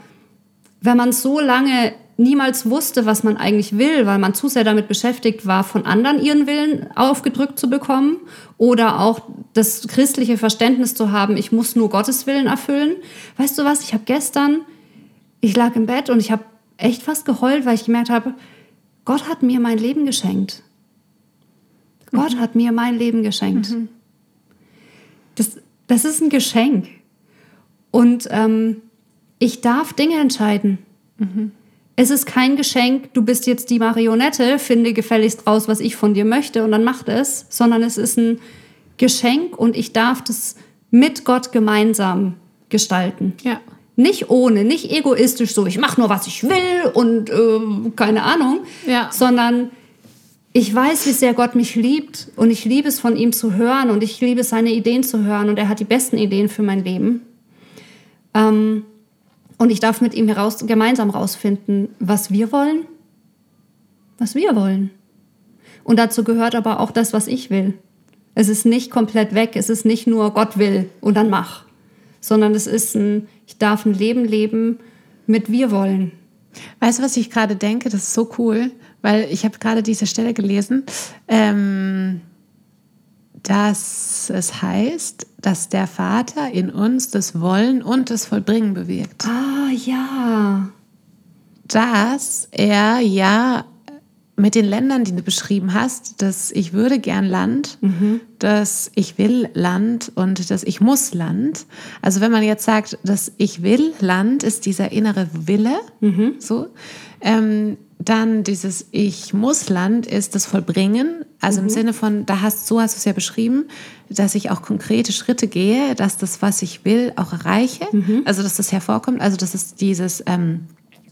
wenn man so lange niemals wusste, was man eigentlich will, weil man zu sehr damit beschäftigt war, von anderen ihren Willen aufgedrückt zu bekommen oder auch das christliche Verständnis zu haben, ich muss nur Gottes Willen erfüllen. Weißt du was, ich habe gestern, ich lag im Bett und ich habe echt fast geheult, weil ich gemerkt habe, Gott hat mir mein Leben geschenkt. Gott hat mir mein Leben geschenkt. Das, das ist ein Geschenk. Und ähm, ich darf Dinge entscheiden. Es ist kein Geschenk, du bist jetzt die Marionette, finde gefälligst raus, was ich von dir möchte und dann mach das, sondern es ist ein Geschenk und ich darf das mit Gott gemeinsam gestalten. Ja. Nicht ohne, nicht egoistisch so, ich mache nur, was ich will und äh, keine Ahnung, Ja. sondern ich weiß, wie sehr Gott mich liebt und ich liebe es, von ihm zu hören und ich liebe es, seine Ideen zu hören und er hat die besten Ideen für mein Leben. Ähm, und ich darf mit ihm heraus, gemeinsam herausfinden, was wir wollen, was wir wollen. Und dazu gehört aber auch das, was ich will. Es ist nicht komplett weg, es ist nicht nur Gott will und dann mach, sondern es ist ein, ich darf ein Leben leben mit wir wollen. Weißt du, was ich gerade denke? Das ist so cool, weil ich habe gerade diese Stelle gelesen, ähm, dass es heißt, dass der Vater in uns das Wollen und das Vollbringen bewirkt. Ah ja, Dass er ja mit den Ländern, die du beschrieben hast, dass ich würde gern Land, dass ich will Land und dass ich muss Land. Also wenn man jetzt sagt, dass ich will Land, ist dieser innere Wille, so. Ähm, dann dieses Ich muss Land ist das Vollbringen, also im Sinne von, da hast so hast du es ja beschrieben, dass ich auch konkrete Schritte gehe, dass das, was ich will, auch erreiche. Also dass das hervorkommt, also das ist dieses ähm,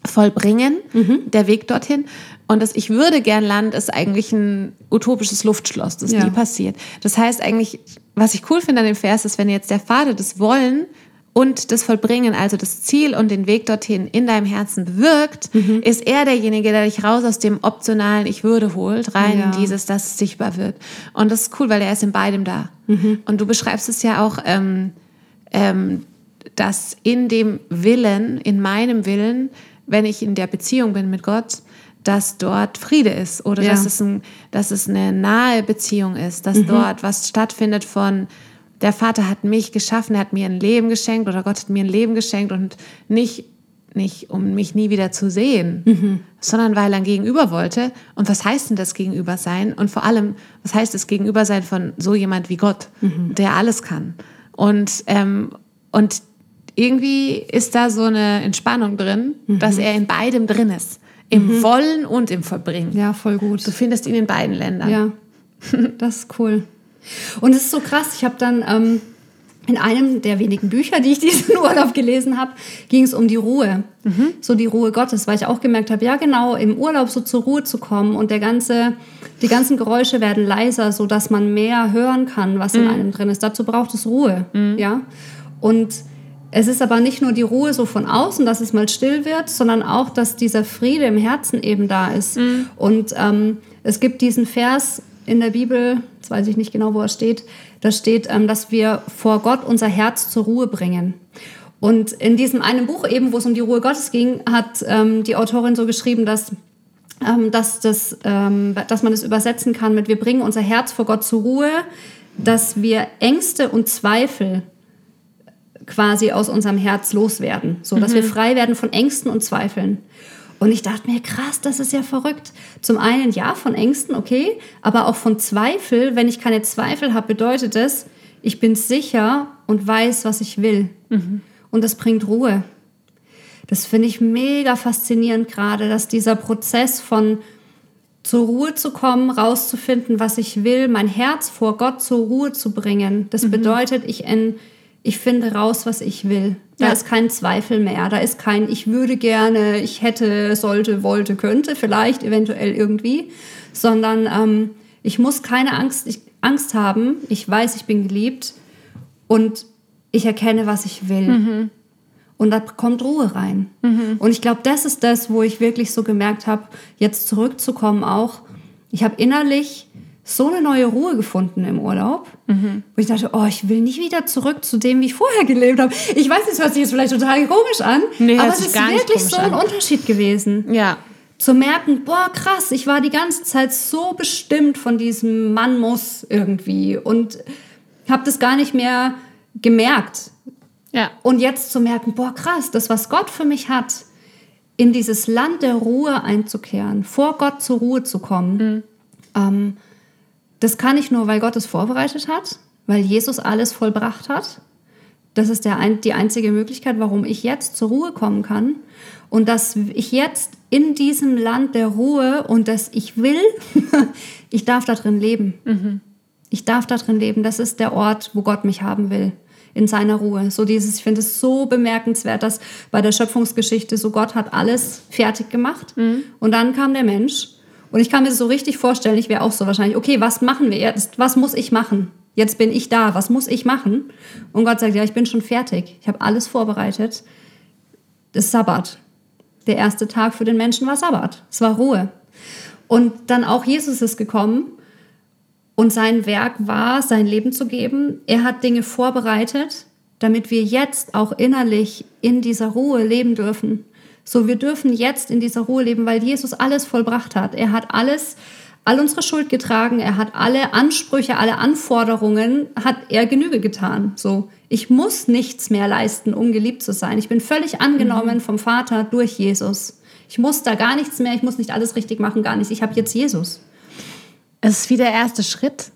Vollbringen, der Weg dorthin. Und das Ich würde gern Land ist eigentlich ein utopisches Luftschloss, das Ja. nie passiert. Das heißt eigentlich, was ich cool finde an dem Vers ist, wenn jetzt der Vater das Wollen und das Vollbringen, also das Ziel und den Weg dorthin in deinem Herzen bewirkt, ist er derjenige, der dich raus aus dem optionalen Ich würde holt, rein Ja. in dieses, dass es sichtbar wird. Und das ist cool, weil er ist in beidem da. Und du beschreibst es ja auch, ähm, ähm, dass in dem Willen, in meinem Willen, wenn ich in der Beziehung bin mit Gott, dass dort Friede ist oder Ja. dass, es ein, dass es eine nahe Beziehung ist, dass dort was stattfindet von der Vater hat mich geschaffen, er hat mir ein Leben geschenkt oder Gott hat mir ein Leben geschenkt und nicht, nicht um mich nie wieder zu sehen, mhm. sondern weil er ein Gegenüber wollte. Und was heißt denn das Gegenüber sein? Und vor allem, was heißt das Gegenüber sein von so jemand wie Gott, mhm. der alles kann? Und, ähm, und irgendwie ist da so eine Entspannung drin, mhm. dass er in beidem drin ist. Im mhm. Wollen und im Verbringen. Ja, voll gut. Du findest ihn in beiden Ländern. Ja, das ist cool. Und es ist so krass, ich habe dann ähm, in einem der wenigen Bücher, die ich [laughs] diesen Urlaub gelesen habe, ging es um die Ruhe. Mhm. So die Ruhe Gottes, weil ich auch gemerkt habe, ja genau, im Urlaub so zur Ruhe zu kommen und der ganze, die ganzen Geräusche werden leiser, so dass man mehr hören kann, was mhm. in einem drin ist. Dazu braucht es Ruhe, mhm. ja. Und es ist aber nicht nur die Ruhe so von außen, dass es mal still wird, sondern auch, dass dieser Friede im Herzen eben da ist. Mhm. Und ähm, es gibt diesen Vers in der Bibel, jetzt weiß ich nicht genau, wo er steht, da steht, ähm, dass wir vor Gott unser Herz zur Ruhe bringen. Und in diesem einen Buch eben, wo es um die Ruhe Gottes ging, hat ähm, die Autorin so geschrieben, dass ähm, dass, das, dass man es das übersetzen kann mit, wir bringen unser Herz vor Gott zur Ruhe, dass wir Ängste und Zweifel quasi aus unserem Herz loswerden, so dass mhm. wir frei werden von Ängsten und Zweifeln. Und ich dachte mir, krass, das ist ja verrückt. Zum einen ja von Ängsten, okay, aber auch von Zweifel. Wenn ich keine Zweifel habe, bedeutet das, ich bin sicher und weiß, was ich will. Mhm. Und das bringt Ruhe. Das finde ich mega faszinierend gerade, dass dieser Prozess von zur Ruhe zu kommen, rauszufinden, was ich will, mein Herz vor Gott zur Ruhe zu bringen. Das mhm. bedeutet, ich, en, ich finde raus, was ich will. Da ja. ist kein Zweifel mehr. Da ist kein, ich würde gerne, ich hätte, sollte, wollte, könnte, vielleicht, eventuell irgendwie, sondern ähm, ich muss keine Angst, ich, Angst haben. Ich weiß, ich bin geliebt und ich erkenne, was ich will. Mhm. Und da kommt Ruhe rein. Mhm. Und ich glaube, das ist das, wo ich wirklich so gemerkt habe, jetzt zurückzukommen auch. Ich habe innerlich so eine neue Ruhe gefunden im Urlaub, mhm. wo ich dachte, oh, ich will nicht wieder zurück zu dem, wie ich vorher gelebt habe. Ich weiß, es hört sich jetzt vielleicht total komisch an, nee, aber es ist wirklich so ein an. Unterschied gewesen. Ja. Zu merken, boah, krass, ich war die ganze Zeit so bestimmt von diesem Mann muss irgendwie und habe das gar nicht mehr gemerkt. Ja. Und jetzt zu merken, boah, krass, das, was Gott für mich hat, in dieses Land der Ruhe einzukehren, vor Gott zur Ruhe zu kommen, mhm. ähm, das kann ich nur, weil Gott es vorbereitet hat, weil Jesus alles vollbracht hat. Das ist der, die einzige Möglichkeit, warum ich jetzt zur Ruhe kommen kann. Und dass ich jetzt in diesem Land der Ruhe und dass ich will, [laughs] ich darf da drin leben. Mhm. Ich darf da drin leben. Das ist der Ort, wo Gott mich haben will. In seiner Ruhe. So dieses, ich finde es so bemerkenswert, dass bei der Schöpfungsgeschichte so Gott hat alles fertig gemacht. Mhm. Und dann kam der Mensch und ich kann mir das so richtig vorstellen, ich wäre auch so wahrscheinlich, okay, was machen wir jetzt? Was muss ich machen? Jetzt bin ich da, was muss ich machen? Und Gott sagt, ja, ich bin schon fertig. Ich habe alles vorbereitet. Das ist Sabbat. Der erste Tag für den Menschen war Sabbat. Es war Ruhe. Und dann auch Jesus ist gekommen und sein Werk war, sein Leben zu geben. Er hat Dinge vorbereitet, damit wir jetzt auch innerlich in dieser Ruhe leben dürfen. So, wir dürfen jetzt in dieser Ruhe leben, weil Jesus alles vollbracht hat. Er hat alles, all unsere Schuld getragen. Er hat alle Ansprüche, alle Anforderungen, hat er Genüge getan. So, ich muss nichts mehr leisten, um geliebt zu sein. Ich bin völlig angenommen mhm. vom Vater durch Jesus. Ich muss da gar nichts mehr. Ich muss nicht alles richtig machen, gar nichts. Ich habe jetzt Jesus. Es ist wie der erste Schritt.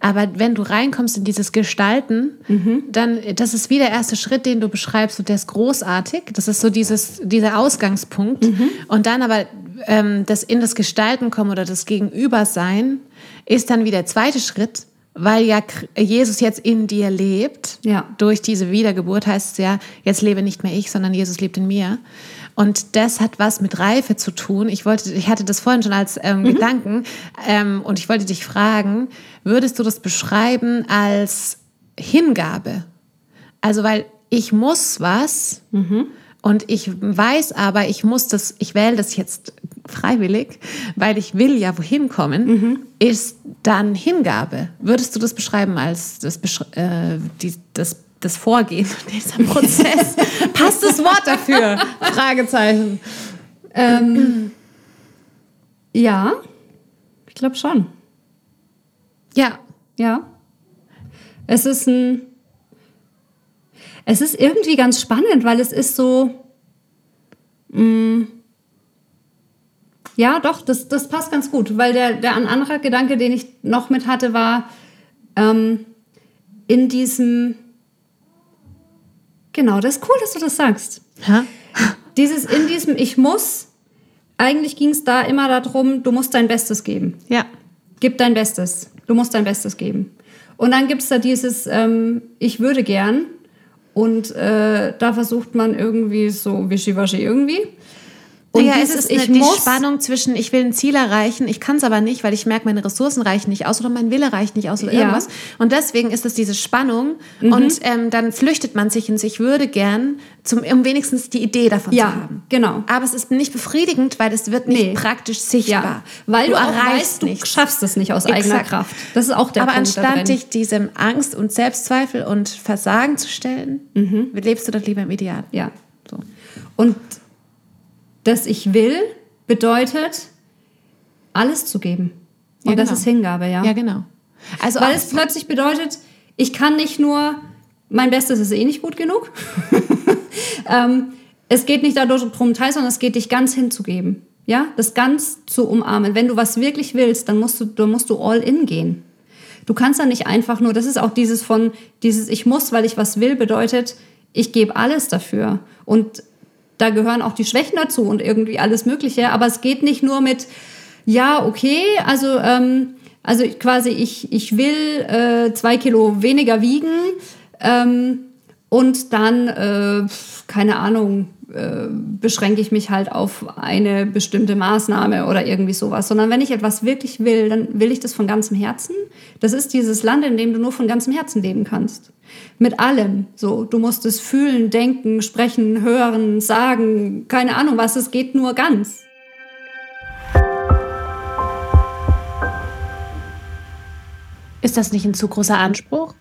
Aber wenn du reinkommst in dieses Gestalten, mhm. dann, das ist wie der erste Schritt, den du beschreibst und der ist großartig. Das ist so dieses, dieser Ausgangspunkt. Mhm. Und dann aber ähm, das in das Gestalten kommen oder das Gegenübersein ist dann wie der zweite Schritt, weil ja Jesus jetzt in dir lebt. Ja. Durch diese Wiedergeburt heißt es ja, jetzt lebe nicht mehr ich, sondern Jesus lebt in mir. Und das hat was mit Reife zu tun. Ich wollte, ich hatte das vorhin schon als ähm, mhm. Gedanken ähm, und ich wollte dich fragen, würdest du das beschreiben als Hingabe? Also, weil ich muss was mhm. und ich weiß aber, ich muss das, ich wähle das jetzt freiwillig, weil ich will ja wohin kommen, mhm. ist dann Hingabe. Würdest du das beschreiben als das, äh, die, das das Vorgehen, dieser Prozess. [laughs] Passt das Wort dafür? Fragezeichen. Ähm, ja, ich glaube schon. Ja. Ja. Es ist ein. Es ist irgendwie ganz spannend, weil es ist so. Mh, ja, doch, das, das passt ganz gut, weil der, der ein anderer Gedanke, den ich noch mit hatte, war ähm, in diesem. Genau, das ist cool, dass du das sagst. Ha? Dieses in diesem Ich muss, eigentlich ging es da immer darum, du musst dein Bestes geben. Ja. Gib dein Bestes. Du musst dein Bestes geben. Und dann gibt es da dieses ähm, Ich würde gern. Und äh, da versucht man irgendwie so wischiwaschi irgendwie. Und ja, dieses es ist Ich eine, die muss. Spannung zwischen, ich will ein Ziel erreichen, ich kann es aber nicht, weil ich merke, meine Ressourcen reichen nicht aus oder mein Wille reicht nicht aus oder Ja. Mhm. irgendwas. Und deswegen ist es diese Spannung und ähm, dann flüchtet man sich ins Ich würde gern, zum, um wenigstens die Idee davon zu Ja, haben. genau. Aber es ist nicht befriedigend, weil es wird nicht Nee. praktisch sichtbar. Ja, weil du, auch erreichst weißt, du schaffst es nicht aus eigener Exakt. Kraft. Das ist auch der Aber Punkt da anstatt dich diesem Angst und Selbstzweifel und Versagen zu stellen, lebst du das lieber im Ideal. Ja. So. Und das Ich will bedeutet, alles zu geben. Und Ja, das genau. ist Hingabe, ja. Ja, genau. Also Weil es plötzlich bedeutet, ich kann nicht nur, mein Bestes ist eh nicht gut genug. [laughs] ähm, es geht nicht darum, teil, sondern es geht dich ganz hinzugeben. Ja, das ganz zu umarmen. Wenn du was wirklich willst, dann musst du, dann musst du all in gehen. Du kannst dann nicht einfach nur, das ist auch dieses von, dieses Ich muss, weil ich was will, bedeutet, ich gebe alles dafür. Und da gehören auch die Schwächen dazu und irgendwie alles Mögliche. Aber es geht nicht nur mit, ja, okay, also, ähm, also quasi ich, ich will äh, zwei Kilo weniger wiegen ähm, und dann, äh, keine Ahnung, äh, beschränke ich mich halt auf eine bestimmte Maßnahme oder irgendwie sowas. Sondern wenn ich etwas wirklich will, dann will ich das von ganzem Herzen. Das ist dieses Land, in dem du nur von ganzem Herzen leben kannst. Mit allem. So, du musst es fühlen, denken, sprechen, hören, sagen, keine Ahnung was. Es geht nur ganz. ist das nicht ein zu großer Anspruch?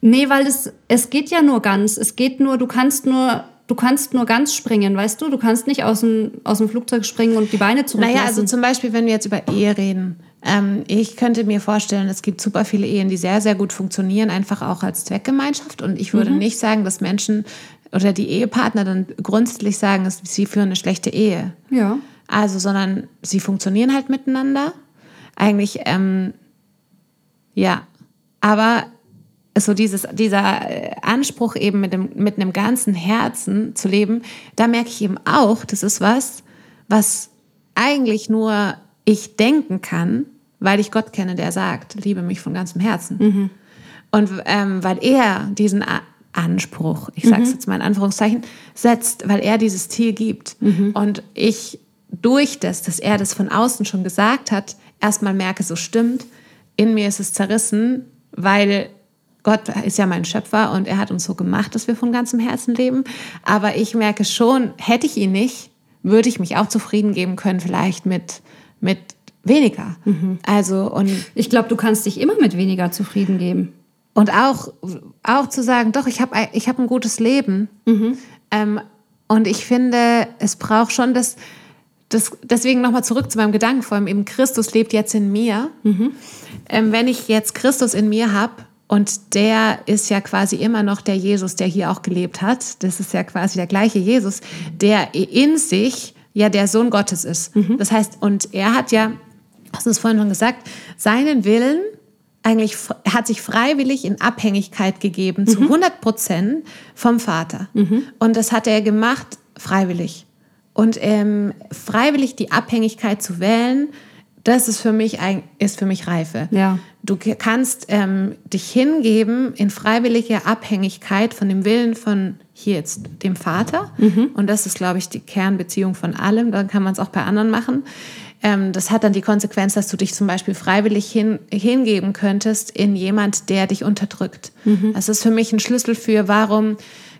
Nee, weil es, es geht ja nur ganz. Es geht nur, du kannst nur, du kannst nur ganz springen, weißt du? Du kannst nicht aus dem, aus dem Flugzeug springen und die Beine zurücklassen. Naja, also zum Beispiel, wenn wir jetzt über Ehe reden. Ähm, ich könnte mir vorstellen, es gibt super viele Ehen, die sehr, sehr gut funktionieren, einfach auch als Zweckgemeinschaft. Und ich würde nicht sagen, dass Menschen oder die Ehepartner dann grundsätzlich sagen, dass sie führen eine schlechte Ehe. ja. Also, sondern sie funktionieren halt miteinander. Eigentlich, ähm, ja. Aber so dieses, dieser äh, Anspruch eben mit, dem, mit einem ganzen Herzen zu leben, da merke ich eben auch, das ist was, was eigentlich nur ich denken kann, weil ich Gott kenne, der sagt, liebe mich von ganzem Herzen. Und ähm, weil er diesen A Anspruch, ich sage es jetzt mal in Anführungszeichen, setzt, weil er dieses Ziel gibt. Und ich durch das, dass er das von außen schon gesagt hat, erstmal merke, so stimmt, in mir ist es zerrissen, weil Gott ist ja mein Schöpfer und er hat uns so gemacht, dass wir von ganzem Herzen leben. Aber ich merke schon, hätte ich ihn nicht, würde ich mich auch zufrieden geben können, vielleicht mit, mit weniger. Also, und Ich glaube, du kannst dich immer mit weniger zufrieden geben. und auch, auch zu sagen, doch, ich habe ich hab ein gutes Leben. Ähm, und ich finde, es braucht schon das, das deswegen nochmal zurück zu meinem Gedanken vor allem eben Christus lebt jetzt in mir. Ähm, wenn ich jetzt Christus in mir habe und der ist ja quasi immer noch der Jesus, der hier auch gelebt hat, das ist ja quasi der gleiche Jesus, der in sich ja der Sohn Gottes ist. Das heißt, und er hat ja, hast du es vorhin schon gesagt, seinen Willen eigentlich hat sich freiwillig in Abhängigkeit gegeben zu 100 Prozent vom Vater. Und das hat er gemacht freiwillig. Und ähm, freiwillig die Abhängigkeit zu wählen, das ist für mich, ein, ist für mich Reife. Ja. Du kannst ähm, dich hingeben in freiwillige Abhängigkeit von dem Willen von hier jetzt dem Vater. Und das ist, glaube ich, die Kernbeziehung von allem. Dann kann man es auch bei anderen machen. Ähm, das hat dann die Konsequenz, dass du dich zum Beispiel freiwillig hin, hingeben könntest in jemand, der dich unterdrückt. Das ist für mich ein Schlüssel für, warum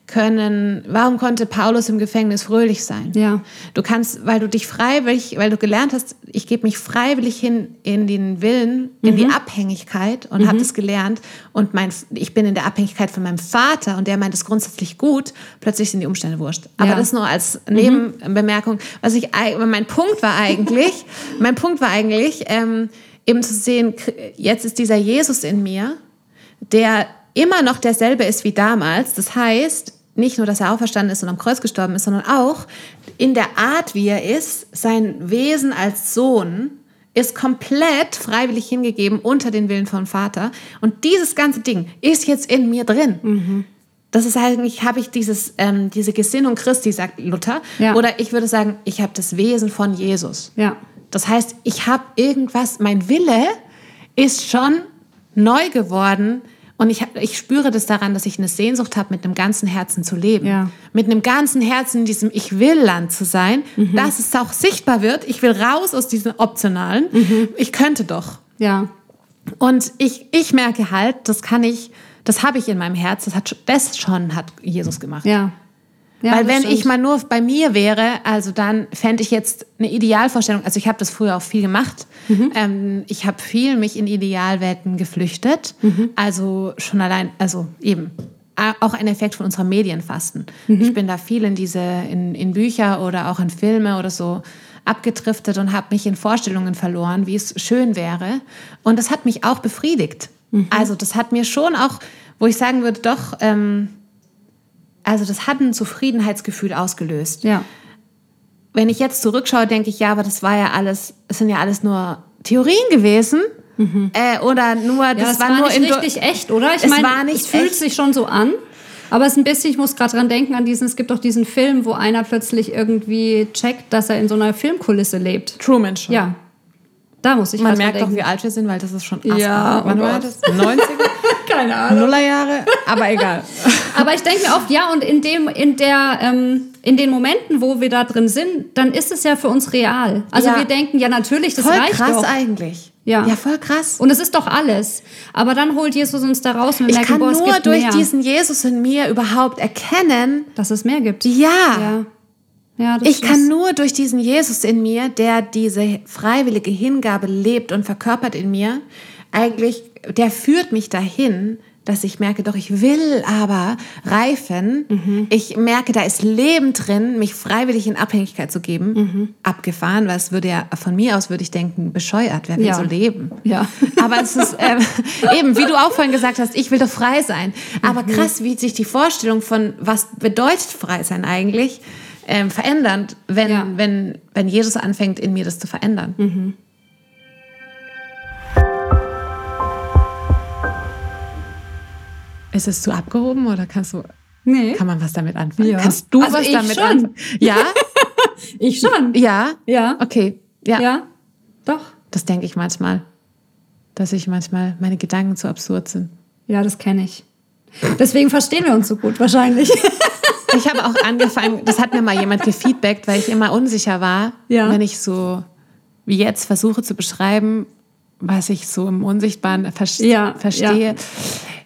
können, warum konnte Paulus im Gefängnis fröhlich sein? Ja. Du kannst, weil du dich freiwillig, weil du gelernt hast, ich gebe mich freiwillig hin in den Willen, in die Abhängigkeit und habe das gelernt und mein, ich bin in der Abhängigkeit von meinem Vater und der meint es grundsätzlich gut, plötzlich sind die Umstände wurscht. Aber Ja. das nur als Nebenbemerkung. Was ich, mein Punkt war eigentlich, [laughs] mein Punkt war eigentlich, ähm, eben zu sehen, jetzt ist dieser Jesus in mir, der immer noch derselbe ist wie damals. Das heißt, nicht nur, dass er auferstanden ist und am Kreuz gestorben ist, sondern auch in der Art, wie er ist, sein Wesen als Sohn ist komplett freiwillig hingegeben unter den Willen vom Vater. Und dieses ganze Ding ist jetzt in mir drin. Das ist eigentlich, habe ich dieses, ähm, diese Gesinnung Christi, sagt Luther. Ja. Oder ich würde sagen, ich habe das Wesen von Jesus. Ja. Das heißt, ich habe irgendwas, mein Wille ist schon neu geworden und ich, ich spüre das daran, dass ich eine Sehnsucht habe, mit einem ganzen Herzen zu leben. Ja. Mit einem ganzen Herzen in diesem Ich will Land zu sein, dass es auch sichtbar wird. Ich will raus aus diesem Optionalen. Ich könnte doch. Ja. Und ich, ich merke halt, das kann ich, das habe ich in meinem Herz, das, hat, das schon hat Jesus gemacht. Ja. Ja Weil wenn stimmt. ich mal nur bei mir wäre, also dann fände ich jetzt eine Idealvorstellung, also ich habe das früher auch viel gemacht. Mhm. Ähm, ich habe viel mich in Idealwelten geflüchtet. Mhm. Also schon allein, also eben auch ein Effekt von unserer Medienfasten. Mhm. Ich bin da viel in diese, in, in Bücher oder auch in Filme oder so abgedriftet und habe mich in Vorstellungen verloren, wie es schön wäre. Und das hat mich auch befriedigt. Mhm. Also das hat mir schon auch, wo ich sagen würde, doch, ähm, also das hat ein Zufriedenheitsgefühl ausgelöst. Ja. Wenn ich jetzt zurückschaue, denke ich, ja, aber das war ja alles, es sind ja alles nur Theorien gewesen. Äh, oder nur, das Mhm. Ja, es war, war, nur nicht richtig echt, oder? Ich meine, es fühlt echt. sich schon so an. Aber es ist ein bisschen, ich muss gerade dran denken, an diesen, es gibt doch diesen Film, wo einer plötzlich irgendwie checkt, dass er in so einer Filmkulisse lebt. Truman schon. Ja. Da muss ich Man merkt denken. wie alt wir sind, weil das ist schon Ja, Wann oh war das? 90er? [laughs] Keine Ahnung. Nullerjahre? Aber egal. [laughs] Aber ich denke mir oft, ja, und in, dem, in, der, ähm, in den Momenten, wo wir da drin sind, dann ist es ja für uns real. Also Ja. wir denken, ja, natürlich, das Voll reicht krass doch. eigentlich. Ja. Ja, voll krass. Und es ist doch alles. Aber dann holt Jesus uns da raus und wir Ich merken, kann boah, nur durch mehr, diesen Jesus in mir überhaupt erkennen, dass es mehr gibt. ja, Ja. Ja, Ich kann nur durch diesen Jesus in mir, der diese freiwillige Hingabe lebt und verkörpert in mir, eigentlich, der führt mich dahin, dass ich merke, doch, ich will aber reifen. Mhm. Ich merke, da ist Leben drin, mich freiwillig in Abhängigkeit zu geben. Mhm. Abgefahren, weil es würde ja, von mir aus würde ich denken, bescheuert, wer will Ja. so leben? Ja. [laughs] Aber es ist ähm, eben, wie du auch vorhin gesagt hast, ich will doch frei sein. Aber Mhm. krass, wie sich die Vorstellung von, was bedeutet frei sein eigentlich, ähm, verändern, wenn, Ja. wenn, wenn Jesus anfängt, in mir das zu verändern. Mhm. Ist es zu abgehoben oder kannst du, Nee. kann man was damit anfangen? Ja. Kannst du Also was ich damit schon. anfangen? Ja? [laughs] Ich schon. Ja? Ja. Okay. Ja. Ja. Doch. Das denke ich manchmal. Dass ich manchmal meine Gedanken zu absurd sind. Ja, das kenne ich. Deswegen verstehen wir uns so gut, wahrscheinlich. [laughs] Ich habe auch angefangen, das hat mir mal jemand gefeedbackt, weil ich immer unsicher war, Ja. wenn ich so wie jetzt versuche zu beschreiben, was ich so im Unsichtbaren vers Ja, verstehe. ja.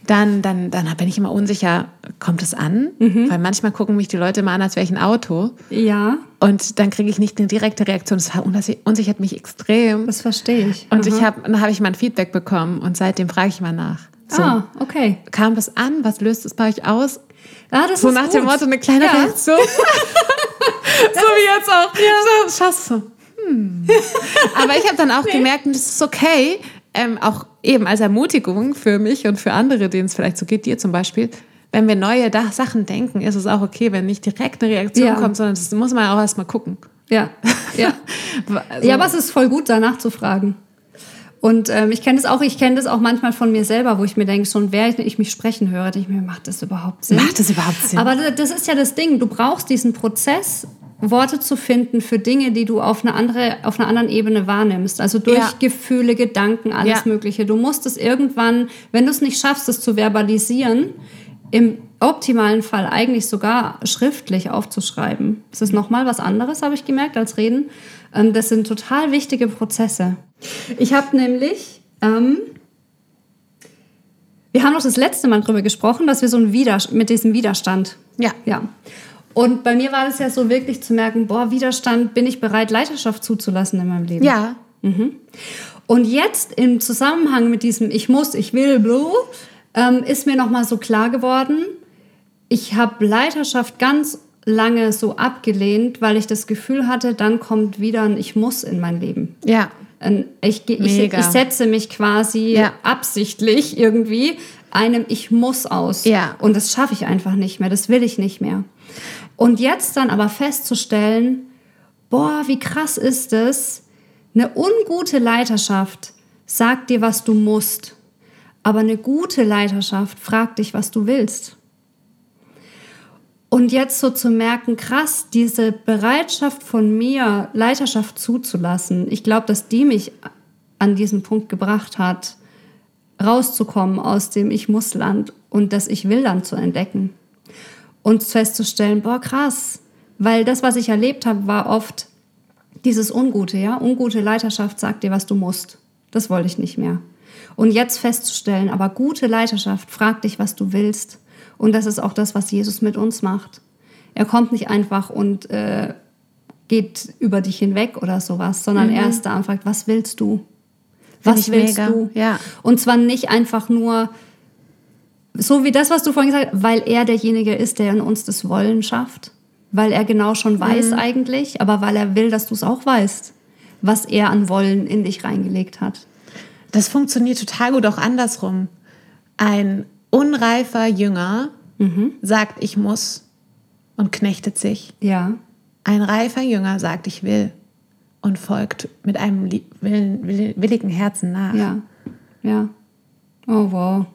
Dann, dann, dann bin ich immer unsicher, kommt es an? Mhm. Weil manchmal gucken mich die Leute immer an, als wäre ich ein Auto. ja, Und dann kriege ich nicht eine direkte Reaktion. Das unsichert mich extrem. das verstehe ich. Und ich hab, dann habe ich mal ein Feedback bekommen und seitdem frage ich mal nach. So, Ah, okay. kam das an? Was löst es bei euch aus? Ah, das So ist nach gut. dem Motto, eine kleine Ja. Reaktion. [laughs] so wie jetzt auch. Ja. So, schaffst du. Hm. Aber ich habe dann auch gemerkt, und das ist okay, ähm, auch eben als Ermutigung für mich und für andere, denen es vielleicht so geht, dir zum Beispiel, wenn wir neue da Sachen denken, ist es auch okay, wenn nicht direkt eine Reaktion Ja. kommt, sondern das muss man auch erstmal gucken. Ja, [laughs] ja. Also, Ja, aber es ist voll gut, danach zu fragen. Und ähm, ich kenne das auch, ich kenne das auch manchmal von mir selber, wo ich mir denke, schon während ich mich sprechen höre, denke ich mir, macht das überhaupt Sinn? Macht das überhaupt Sinn? Aber das ist ja das Ding, du brauchst diesen Prozess, Worte zu finden für Dinge, die du auf, eine andere, auf einer anderen Ebene wahrnimmst. Also durch Ja. Gefühle, Gedanken, alles Ja. Mögliche. Du musst es irgendwann, wenn du es nicht schaffst, es zu verbalisieren, im optimalen Fall eigentlich sogar schriftlich aufzuschreiben. Das ist nochmal was anderes, habe ich gemerkt, als reden. Ähm, Das sind total wichtige Prozesse. Ich habe nämlich ähm, wir haben noch das letzte Mal drüber gesprochen, dass wir so ein Widerstand, mit diesem Widerstand. Ja. Ja. Und bei mir war das ja so wirklich zu merken, boah, Widerstand, bin ich bereit, Leiterschaft zuzulassen in meinem Leben. Ja. Und jetzt im Zusammenhang mit diesem Ich muss, ich will, blue, ähm, ist mir nochmal so klar geworden, ich habe Leiterschaft ganz lange so abgelehnt, weil ich das Gefühl hatte, dann kommt wieder ein Ich muss in mein Leben. Ja. Ich, ich, Mega. ich setze mich quasi Ja. absichtlich irgendwie einem Ich muss aus. Ja. Und das schaffe ich einfach nicht mehr, das will ich nicht mehr. Und jetzt dann aber festzustellen, boah, wie krass ist es, eine ungute Leiterschaft sagt dir, was du musst, aber eine gute Leiterschaft fragt dich, was du willst. Und jetzt so zu merken, krass, diese Bereitschaft von mir, Leiterschaft zuzulassen, ich glaube, dass die mich an diesen Punkt gebracht hat, rauszukommen aus dem Ich muss Land und das Ich will Land zu entdecken. Und festzustellen, boah, krass, weil das, was ich erlebt habe, war oft dieses Ungute, ja, ungute Leiterschaft sagt dir, was du musst. Das wollte ich nicht mehr. Und jetzt festzustellen, aber gute Leiterschaft fragt dich, was du willst. Und das ist auch das, was Jesus mit uns macht. Er kommt nicht einfach und äh, geht über dich hinweg oder sowas, sondern er ist da und fragt, was willst du? Was ich willst mega, du? ja. Und zwar nicht einfach nur, so wie das, was du vorhin gesagt hast, weil er derjenige ist, der in uns das Wollen schafft. Weil er genau schon weiß Mhm. eigentlich, aber weil er will, dass du es auch weißt, was er an Wollen in dich reingelegt hat. Das funktioniert total gut auch andersrum. Ein unreifer Jünger sagt, ich muss und knechtet sich. Ja, Ein reifer Jünger sagt, ich will und folgt mit einem willigen Herzen nach. ja, ja. Oh, wow.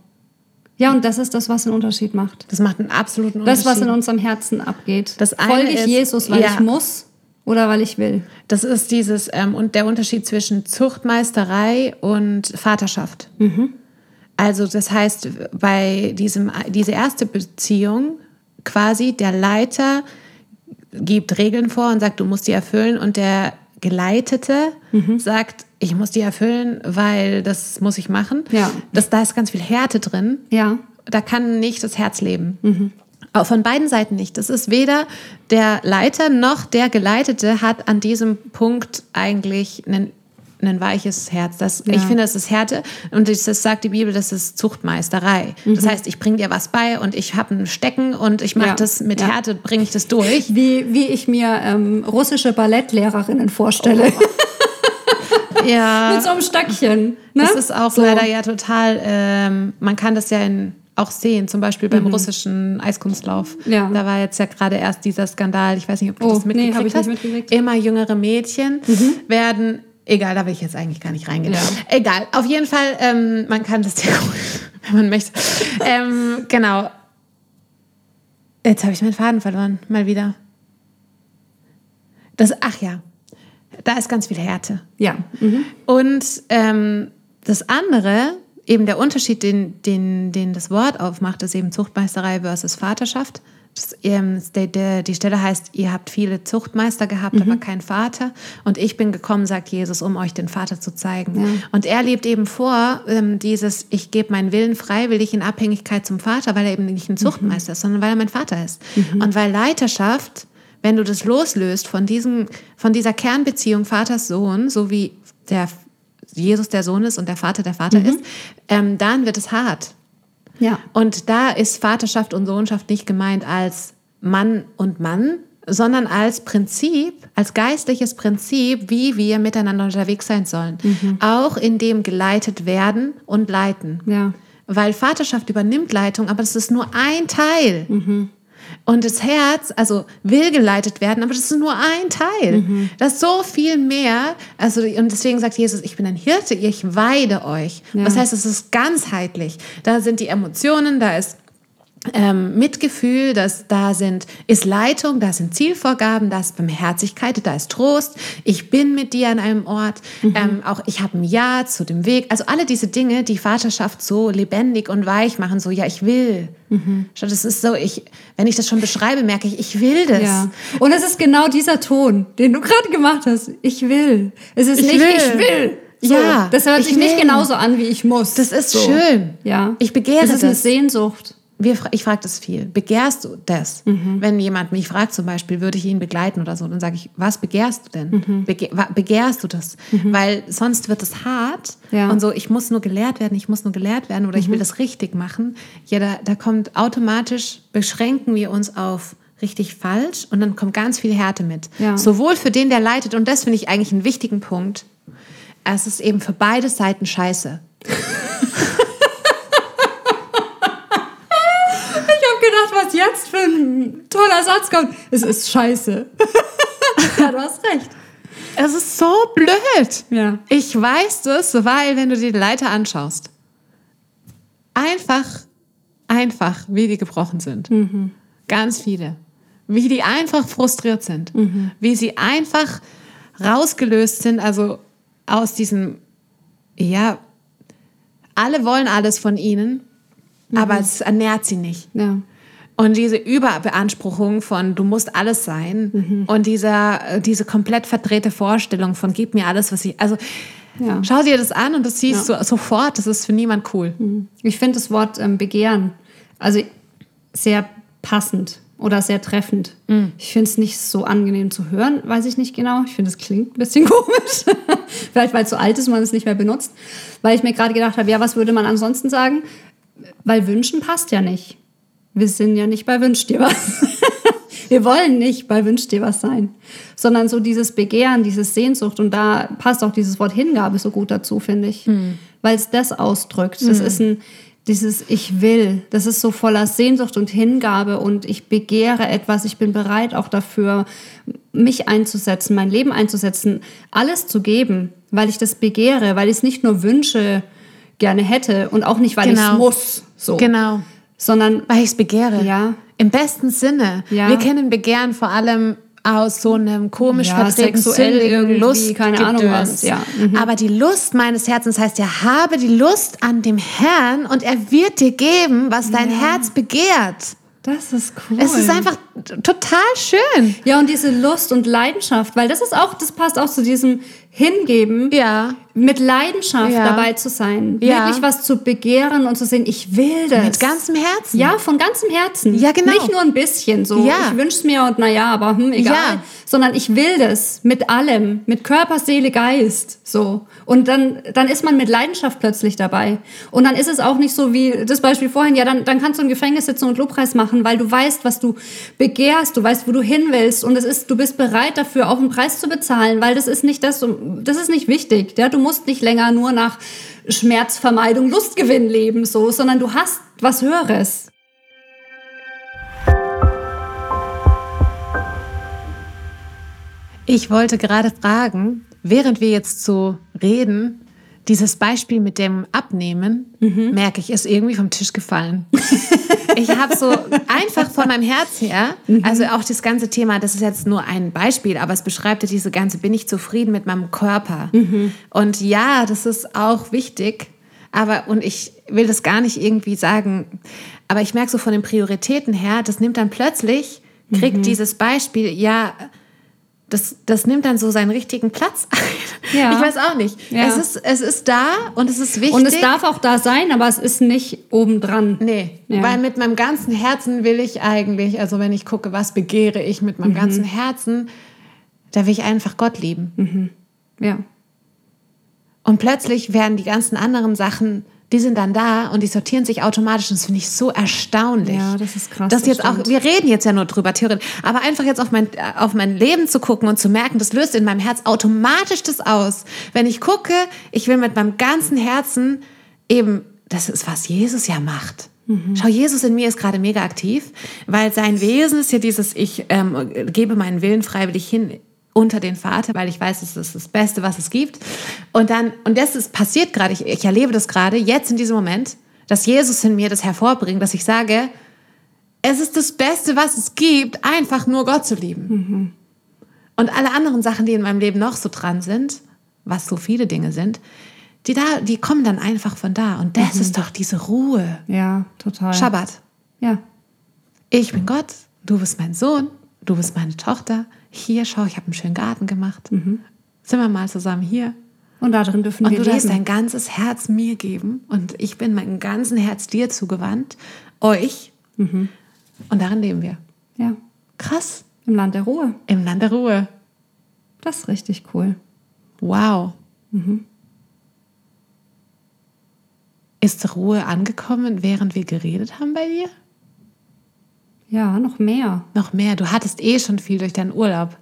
Ja, und das ist das, was den Unterschied macht. Das macht einen absoluten Das, Unterschied. was in unserem Herzen abgeht. Das Folge ich ist- Jesus, weil ja. ich muss oder weil ich will? Das ist dieses ähm, und der Unterschied zwischen Zuchtmeisterei und Vaterschaft. Also das heißt, bei diesem diese erste Beziehung quasi der Leiter gibt Regeln vor und sagt, du musst die erfüllen und der Geleitete sagt, ich muss die erfüllen, weil das muss ich machen. Ja. Das, da ist ganz viel Härte drin. Ja, Da kann nicht das Herz leben. Auch von beiden Seiten nicht. Das ist weder der Leiter noch der Geleitete hat an diesem Punkt eigentlich einen, ein weiches Herz. Das, Ja. Ich finde, das ist Härte. Und das, sagt die Bibel, das ist Zuchtmeisterei. Das heißt, ich bringe dir was bei und ich habe ein Stecken und ich mache Ja. das mit Ja. Härte, bringe ich das durch. wie, wie ich mir ähm, russische Ballettlehrerinnen vorstelle. [laughs] Ja. Mit so einem Stöckchen. Ne? Das ist auch so. leider ja total, ähm, man kann das ja in, auch sehen, zum Beispiel beim russischen Eiskunstlauf. Mhm. Ja. Da war jetzt ja gerade erst dieser Skandal, ich weiß nicht, ob du Oh, das nee, mitgekriegt nicht hast. mitgekriegt. Mhm. Immer jüngere Mädchen werden, egal, da will ich jetzt eigentlich gar nicht reingehen. Ja. Egal, auf jeden Fall, ähm, man kann das gut, [laughs] wenn man möchte. ähm, genau. Jetzt habe ich meinen Faden verloren, mal wieder. Das, ach ja, da ist ganz viel Härte. Ja. Mhm. Und ähm, das andere, eben der Unterschied, den, den, den das Wort aufmacht, ist eben Zuchtmeisterei versus Vaterschaft. Ähm, die Stelle heißt, ihr habt viele Zuchtmeister gehabt, aber keinen Vater. Und ich bin gekommen, sagt Jesus, um euch den Vater zu zeigen. Und er lebt eben vor, ähm, dieses, ich gebe meinen Willen freiwillig in Abhängigkeit zum Vater, weil er eben nicht ein Zuchtmeister ist, sondern weil er mein Vater ist. Und weil Leiterschaft, wenn du das loslöst von, diesem, von dieser Kernbeziehung Vaters-Sohn, so wie der Jesus der Sohn ist und der Vater der Vater ist, ähm, dann wird es hart. Ja. Und da ist Vaterschaft und Sohnschaft nicht gemeint als Mann und Mann, sondern als Prinzip, als geistliches Prinzip, wie wir miteinander unterwegs sein sollen. Auch in dem geleitet werden und leiten. Ja. Weil Vaterschaft übernimmt Leitung, aber das ist nur ein Teil. Und das Herz, also will geleitet werden, aber das ist nur ein Teil. Das ist so viel mehr. Also, und deswegen sagt Jesus, ich bin ein Hirte, ich weide euch. Ja. Das heißt, es ist ganzheitlich. Da sind die Emotionen, da ist ähm, Mitgefühl, das, da sind, ist Leitung, da sind Zielvorgaben, da ist Barmherzigkeit, da ist Trost. Ich bin mit dir an einem Ort. Ähm, auch ich habe ein Ja zu dem Weg. Also alle diese Dinge, die Vaterschaft so lebendig und weich machen, so ja, ich will. Statt es ist so, ich, wenn ich das schon beschreibe, merke ich, ich will das. Ja. Und es ist genau dieser Ton, den du gerade gemacht hast. Ich will. Es ist Ich nicht, will. ich will. So, Ja, Das hört ich sich nicht genauso an, wie ich muss. Das ist so. schön. Ja. Ich begehre Das ist eine das. Sehnsucht. Wir, ich frage das viel. Begehrst du das? Mhm. Wenn jemand mich fragt zum Beispiel, würde ich ihn begleiten oder so, dann sage ich, was begehrst du denn? Mhm. Bege begehrst du das? Weil sonst wird es hart Ja. Mhm. und so, ich muss nur gelehrt werden, ich muss nur gelehrt werden oder ich will das richtig machen. Ja, da, da kommt automatisch, beschränken wir uns auf richtig falsch und dann kommt ganz viel Härte mit. Ja. Sowohl für den, der leitet, und das finde ich eigentlich einen wichtigen Punkt, es ist eben für beide Seiten scheiße. [laughs] Ich habe gedacht, was jetzt für ein toller Satz kommt. Es ist scheiße. [laughs] ja, du hast recht. Es ist so blöd. Ja. Ich weiß das, weil wenn du dir die Leiter anschaust, einfach, einfach, wie die gebrochen sind. Ganz viele. Wie die einfach frustriert sind. Wie sie einfach rausgelöst sind, also aus diesem, ja, alle wollen alles von ihnen, aber es ernährt sie nicht. Ja. Und diese Überbeanspruchung von du musst alles sein und dieser, äh, diese komplett verdrehte Vorstellung von gib mir alles, was ich. Also Ja. schau dir das an und du siehst so, sofort, das ist für niemand cool. Ich finde das Wort ähm, Begehren also sehr passend oder sehr treffend. Ich finde es nicht so angenehm zu hören, weiß ich nicht genau. Ich finde, es klingt ein bisschen [laughs] komisch. Vielleicht, weil es so alt ist und man es nicht mehr benutzt. Weil ich mir gerade gedacht habe, ja, was würde man ansonsten sagen? Weil wünschen passt ja nicht. Wir sind ja nicht bei Wünsch dir was. [laughs] Wir wollen nicht bei Wünsch dir was sein, sondern so dieses Begehren, dieses Sehnsucht und da passt auch dieses Wort Hingabe so gut dazu, finde ich, weil es das ausdrückt. Das ist ein dieses Ich will, das ist so voller Sehnsucht und Hingabe und ich begehre etwas, ich bin bereit auch dafür, mich einzusetzen, mein Leben einzusetzen, alles zu geben, weil ich das begehre, weil ich es nicht nur wünsche, gerne hätte und auch nicht, weil ich Genau. es muss, so, Genau. Sondern Weil ich es begehre. Ja. Im besten Sinne. Ja. Wir kennen Begehren vor allem aus so einem komisch Ja, verdrehten, sexuell sündigen irgendwie, Lust, keine Ahnung was, ja. Mhm. Aber die Lust meines Herzens heißt ja, habe die Lust an dem Herrn und er wird dir geben, was dein Herz begehrt. das ist cool. Es ist einfach total schön. ja, und diese Lust und Leidenschaft, weil das ist auch, das passt auch zu diesem Hingeben, Ja. mit Leidenschaft Ja. dabei zu sein, Ja. wirklich was zu begehren und zu sehen, ich will das. Mit ganzem Herzen. Ja, von ganzem Herzen. Ja, genau. Nicht nur ein bisschen so, Ja. ich wünsch's mir und naja, aber hm, egal. Ja. Sondern ich will das mit allem, mit Körper, Seele, Geist. So. Und dann, dann ist man mit Leidenschaft plötzlich dabei. Und dann ist es auch nicht so wie das Beispiel vorhin, ja, dann, dann kannst du im Gefängnis sitzen und Lobpreis machen, weil du weißt, was du begehrst, du weißt, wo du hin willst. Und es ist, du bist bereit dafür, auch einen Preis zu bezahlen, weil das ist nicht das, das ist nicht wichtig. Ja? Du musst nicht länger nur nach Schmerzvermeidung, Lustgewinn leben, so, sondern du hast was Höheres. Ich wollte gerade fragen, während wir jetzt so reden, dieses Beispiel mit dem Abnehmen, merke ich, ist irgendwie vom Tisch gefallen. [laughs] ich habe so einfach von meinem Herz her, also auch das ganze Thema, das ist jetzt nur ein Beispiel, aber es beschreibt ja diese ganze, bin ich zufrieden mit meinem Körper? Und ja, das ist auch wichtig, aber, und ich will das gar nicht irgendwie sagen, aber ich merke so von den Prioritäten her, das nimmt dann plötzlich, kriegt dieses Beispiel, ja, das, das nimmt dann so seinen richtigen Platz ein. Ja. Ich weiß auch nicht. Ja. Es, ist, es ist da und es ist wichtig. Und es darf auch da sein, aber es ist nicht obendran. Nee, Ja. weil mit meinem ganzen Herzen will ich eigentlich, also wenn ich gucke, was begehre ich mit Mhm. meinem ganzen Herzen, da will ich einfach Gott lieben. Ja. Und plötzlich werden die ganzen anderen Sachen, die sind dann da und die sortieren sich automatisch. Und das finde ich so erstaunlich. Ja, das ist krass, Das das jetzt auch, wir reden jetzt ja nur drüber, theoretisch. Aber einfach jetzt auf mein, auf mein Leben zu gucken und zu merken, das löst in meinem Herz automatisch das aus. Wenn ich gucke, ich will mit meinem ganzen Herzen eben, das ist, was Jesus ja macht. Mhm. Schau, Jesus in mir ist gerade mega aktiv, weil sein Wesen ist ja dieses, ich ähm, gebe meinen Willen freiwillig hin unter den Vater, weil ich weiß, es ist das Beste, was es gibt. Und dann, und das ist passiert gerade, ich, ich erlebe das gerade, jetzt in diesem Moment, dass Jesus in mir das hervorbringt, dass ich sage, es ist das Beste, was es gibt, einfach nur Gott zu lieben. Und alle anderen Sachen, die in meinem Leben noch so dran sind, was so viele Dinge sind, die da, die kommen dann einfach von da. Und das ist doch diese Ruhe. Ja, total. Schabbat. Ja. Ich bin Gott, du bist mein Sohn, du bist meine Tochter. Hier, schau, ich habe einen schönen Garten gemacht. Sind wir mal zusammen hier. Und darin dürfen Und wir du darfst leben. dein ganzes Herz mir geben und ich bin meinem ganzen Herz dir zugewandt, euch. Mhm. Und darin leben wir. Ja, Krass. im Land der Ruhe. Im Land der Ruhe. Das ist richtig cool. Wow. Ist Ruhe angekommen, während wir geredet haben bei dir? Ja, noch mehr. Noch mehr. Du hattest eh schon viel durch deinen Urlaub.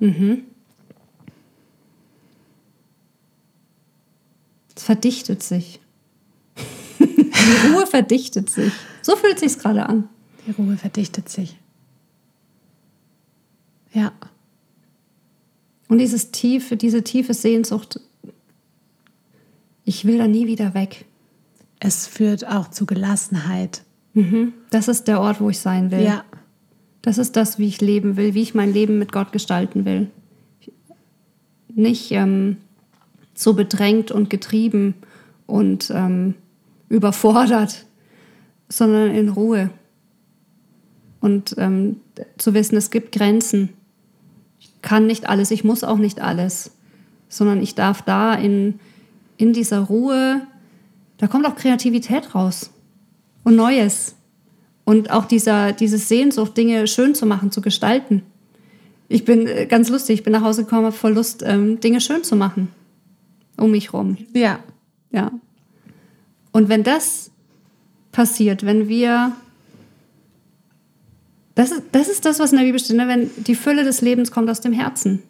Es verdichtet sich. [laughs] Die Ruhe verdichtet sich. So fühlt sich's gerade an. Die Ruhe verdichtet sich. Ja. Und dieses tiefe, diese tiefe Sehnsucht, ich will da nie wieder weg. Es führt auch zu Gelassenheit. Das ist der Ort, wo ich sein will. Ja. Das ist das, wie ich leben will, wie ich mein Leben mit Gott gestalten will. Nicht ähm, so bedrängt und getrieben und ähm, überfordert, sondern in Ruhe. Und ähm, zu wissen, es gibt Grenzen. Ich kann nicht alles, ich muss auch nicht alles, sondern ich darf da in, in dieser Ruhe, da kommt auch Kreativität raus und Neues. Und auch dieser, diese Sehnsucht, Dinge schön zu machen, zu gestalten. Ich bin äh, ganz lustig, ich bin nach Hause gekommen, habe voll Lust, ähm, Dinge schön zu machen. Um mich rum. Ja. Ja. Und wenn das passiert, wenn wir. Das ist, das ist das, was in der Bibel steht, ne? wenn die Fülle des Lebens kommt aus dem Herzen.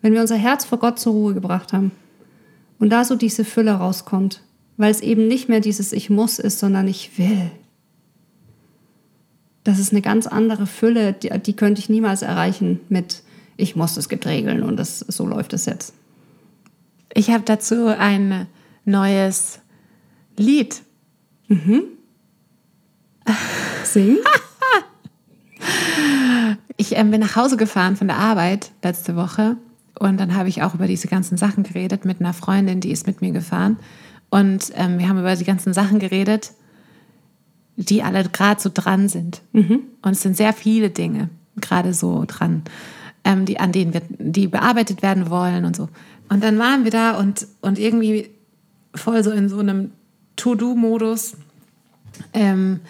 Wenn wir unser Herz vor Gott zur Ruhe gebracht haben. Und da so diese Fülle rauskommt. Weil es eben nicht mehr dieses Ich muss ist, sondern ich will. Das ist eine ganz andere Fülle, die, die könnte ich niemals erreichen mit Ich muss, es gibt Regeln und das, so läuft es jetzt. Ich habe dazu ein neues Lied. [laughs] Sing? Ich ähm, bin nach Hause gefahren von der Arbeit letzte Woche und dann habe ich auch über diese ganzen Sachen geredet mit einer Freundin, die ist mit mir gefahren. Und ähm, wir haben über die ganzen Sachen geredet, die alle gerade so dran sind. Und es sind sehr viele Dinge gerade so dran, ähm, die, an denen wir, die bearbeitet werden wollen und so. Und dann waren wir da und, und irgendwie voll so in so einem To-Do-Modus. Ähm,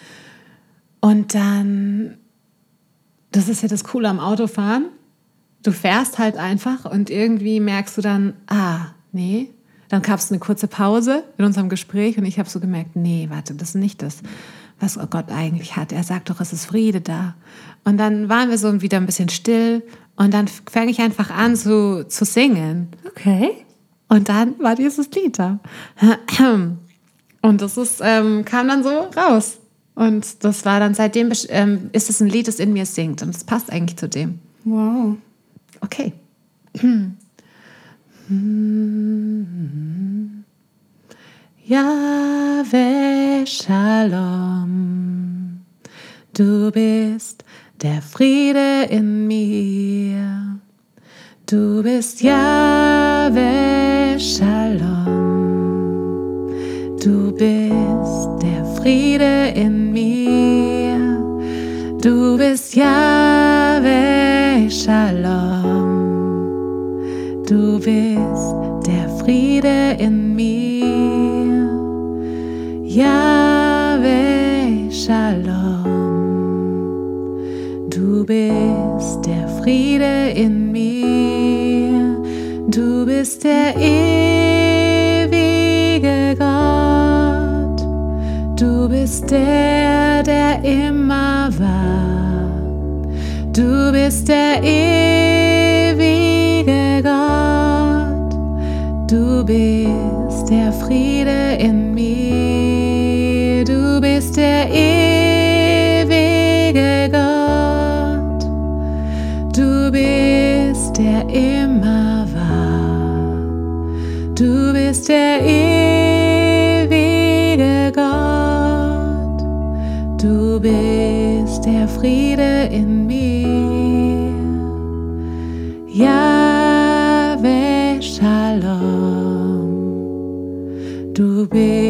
und dann das ist ja das Coole am Autofahren. Du fährst halt einfach und irgendwie merkst du dann, ah, nee. Dann gab es eine kurze Pause in unserem Gespräch und ich habe so gemerkt, nee, warte, das ist nicht das, was Gott eigentlich hat. Er sagt doch, es ist Friede da. Und dann waren wir so wieder ein bisschen still und dann fange ich einfach an zu, zu singen. Okay. Und dann war dieses Lied da. [clears throat] Und das ist, ähm, kam dann so raus. Und das war dann seitdem ähm, ist es ein Lied, das in mir singt. Und es passt eigentlich zu dem. Wow. Okay. [clears throat] Yahweh Shalom, du bist der Friede in mir. Du bist Yahweh Shalom, du bist der Friede in mir. Du bist Yahweh Shalom. Du bist der Friede in mir. Du bist der Friede in mir. Du bist der ewige Gott. Du bist der, der immer war. Du bist der ewige Gott. Du bist der ewige Gott. Du bist der Friede in mir. Yahweh Shalom. Du bist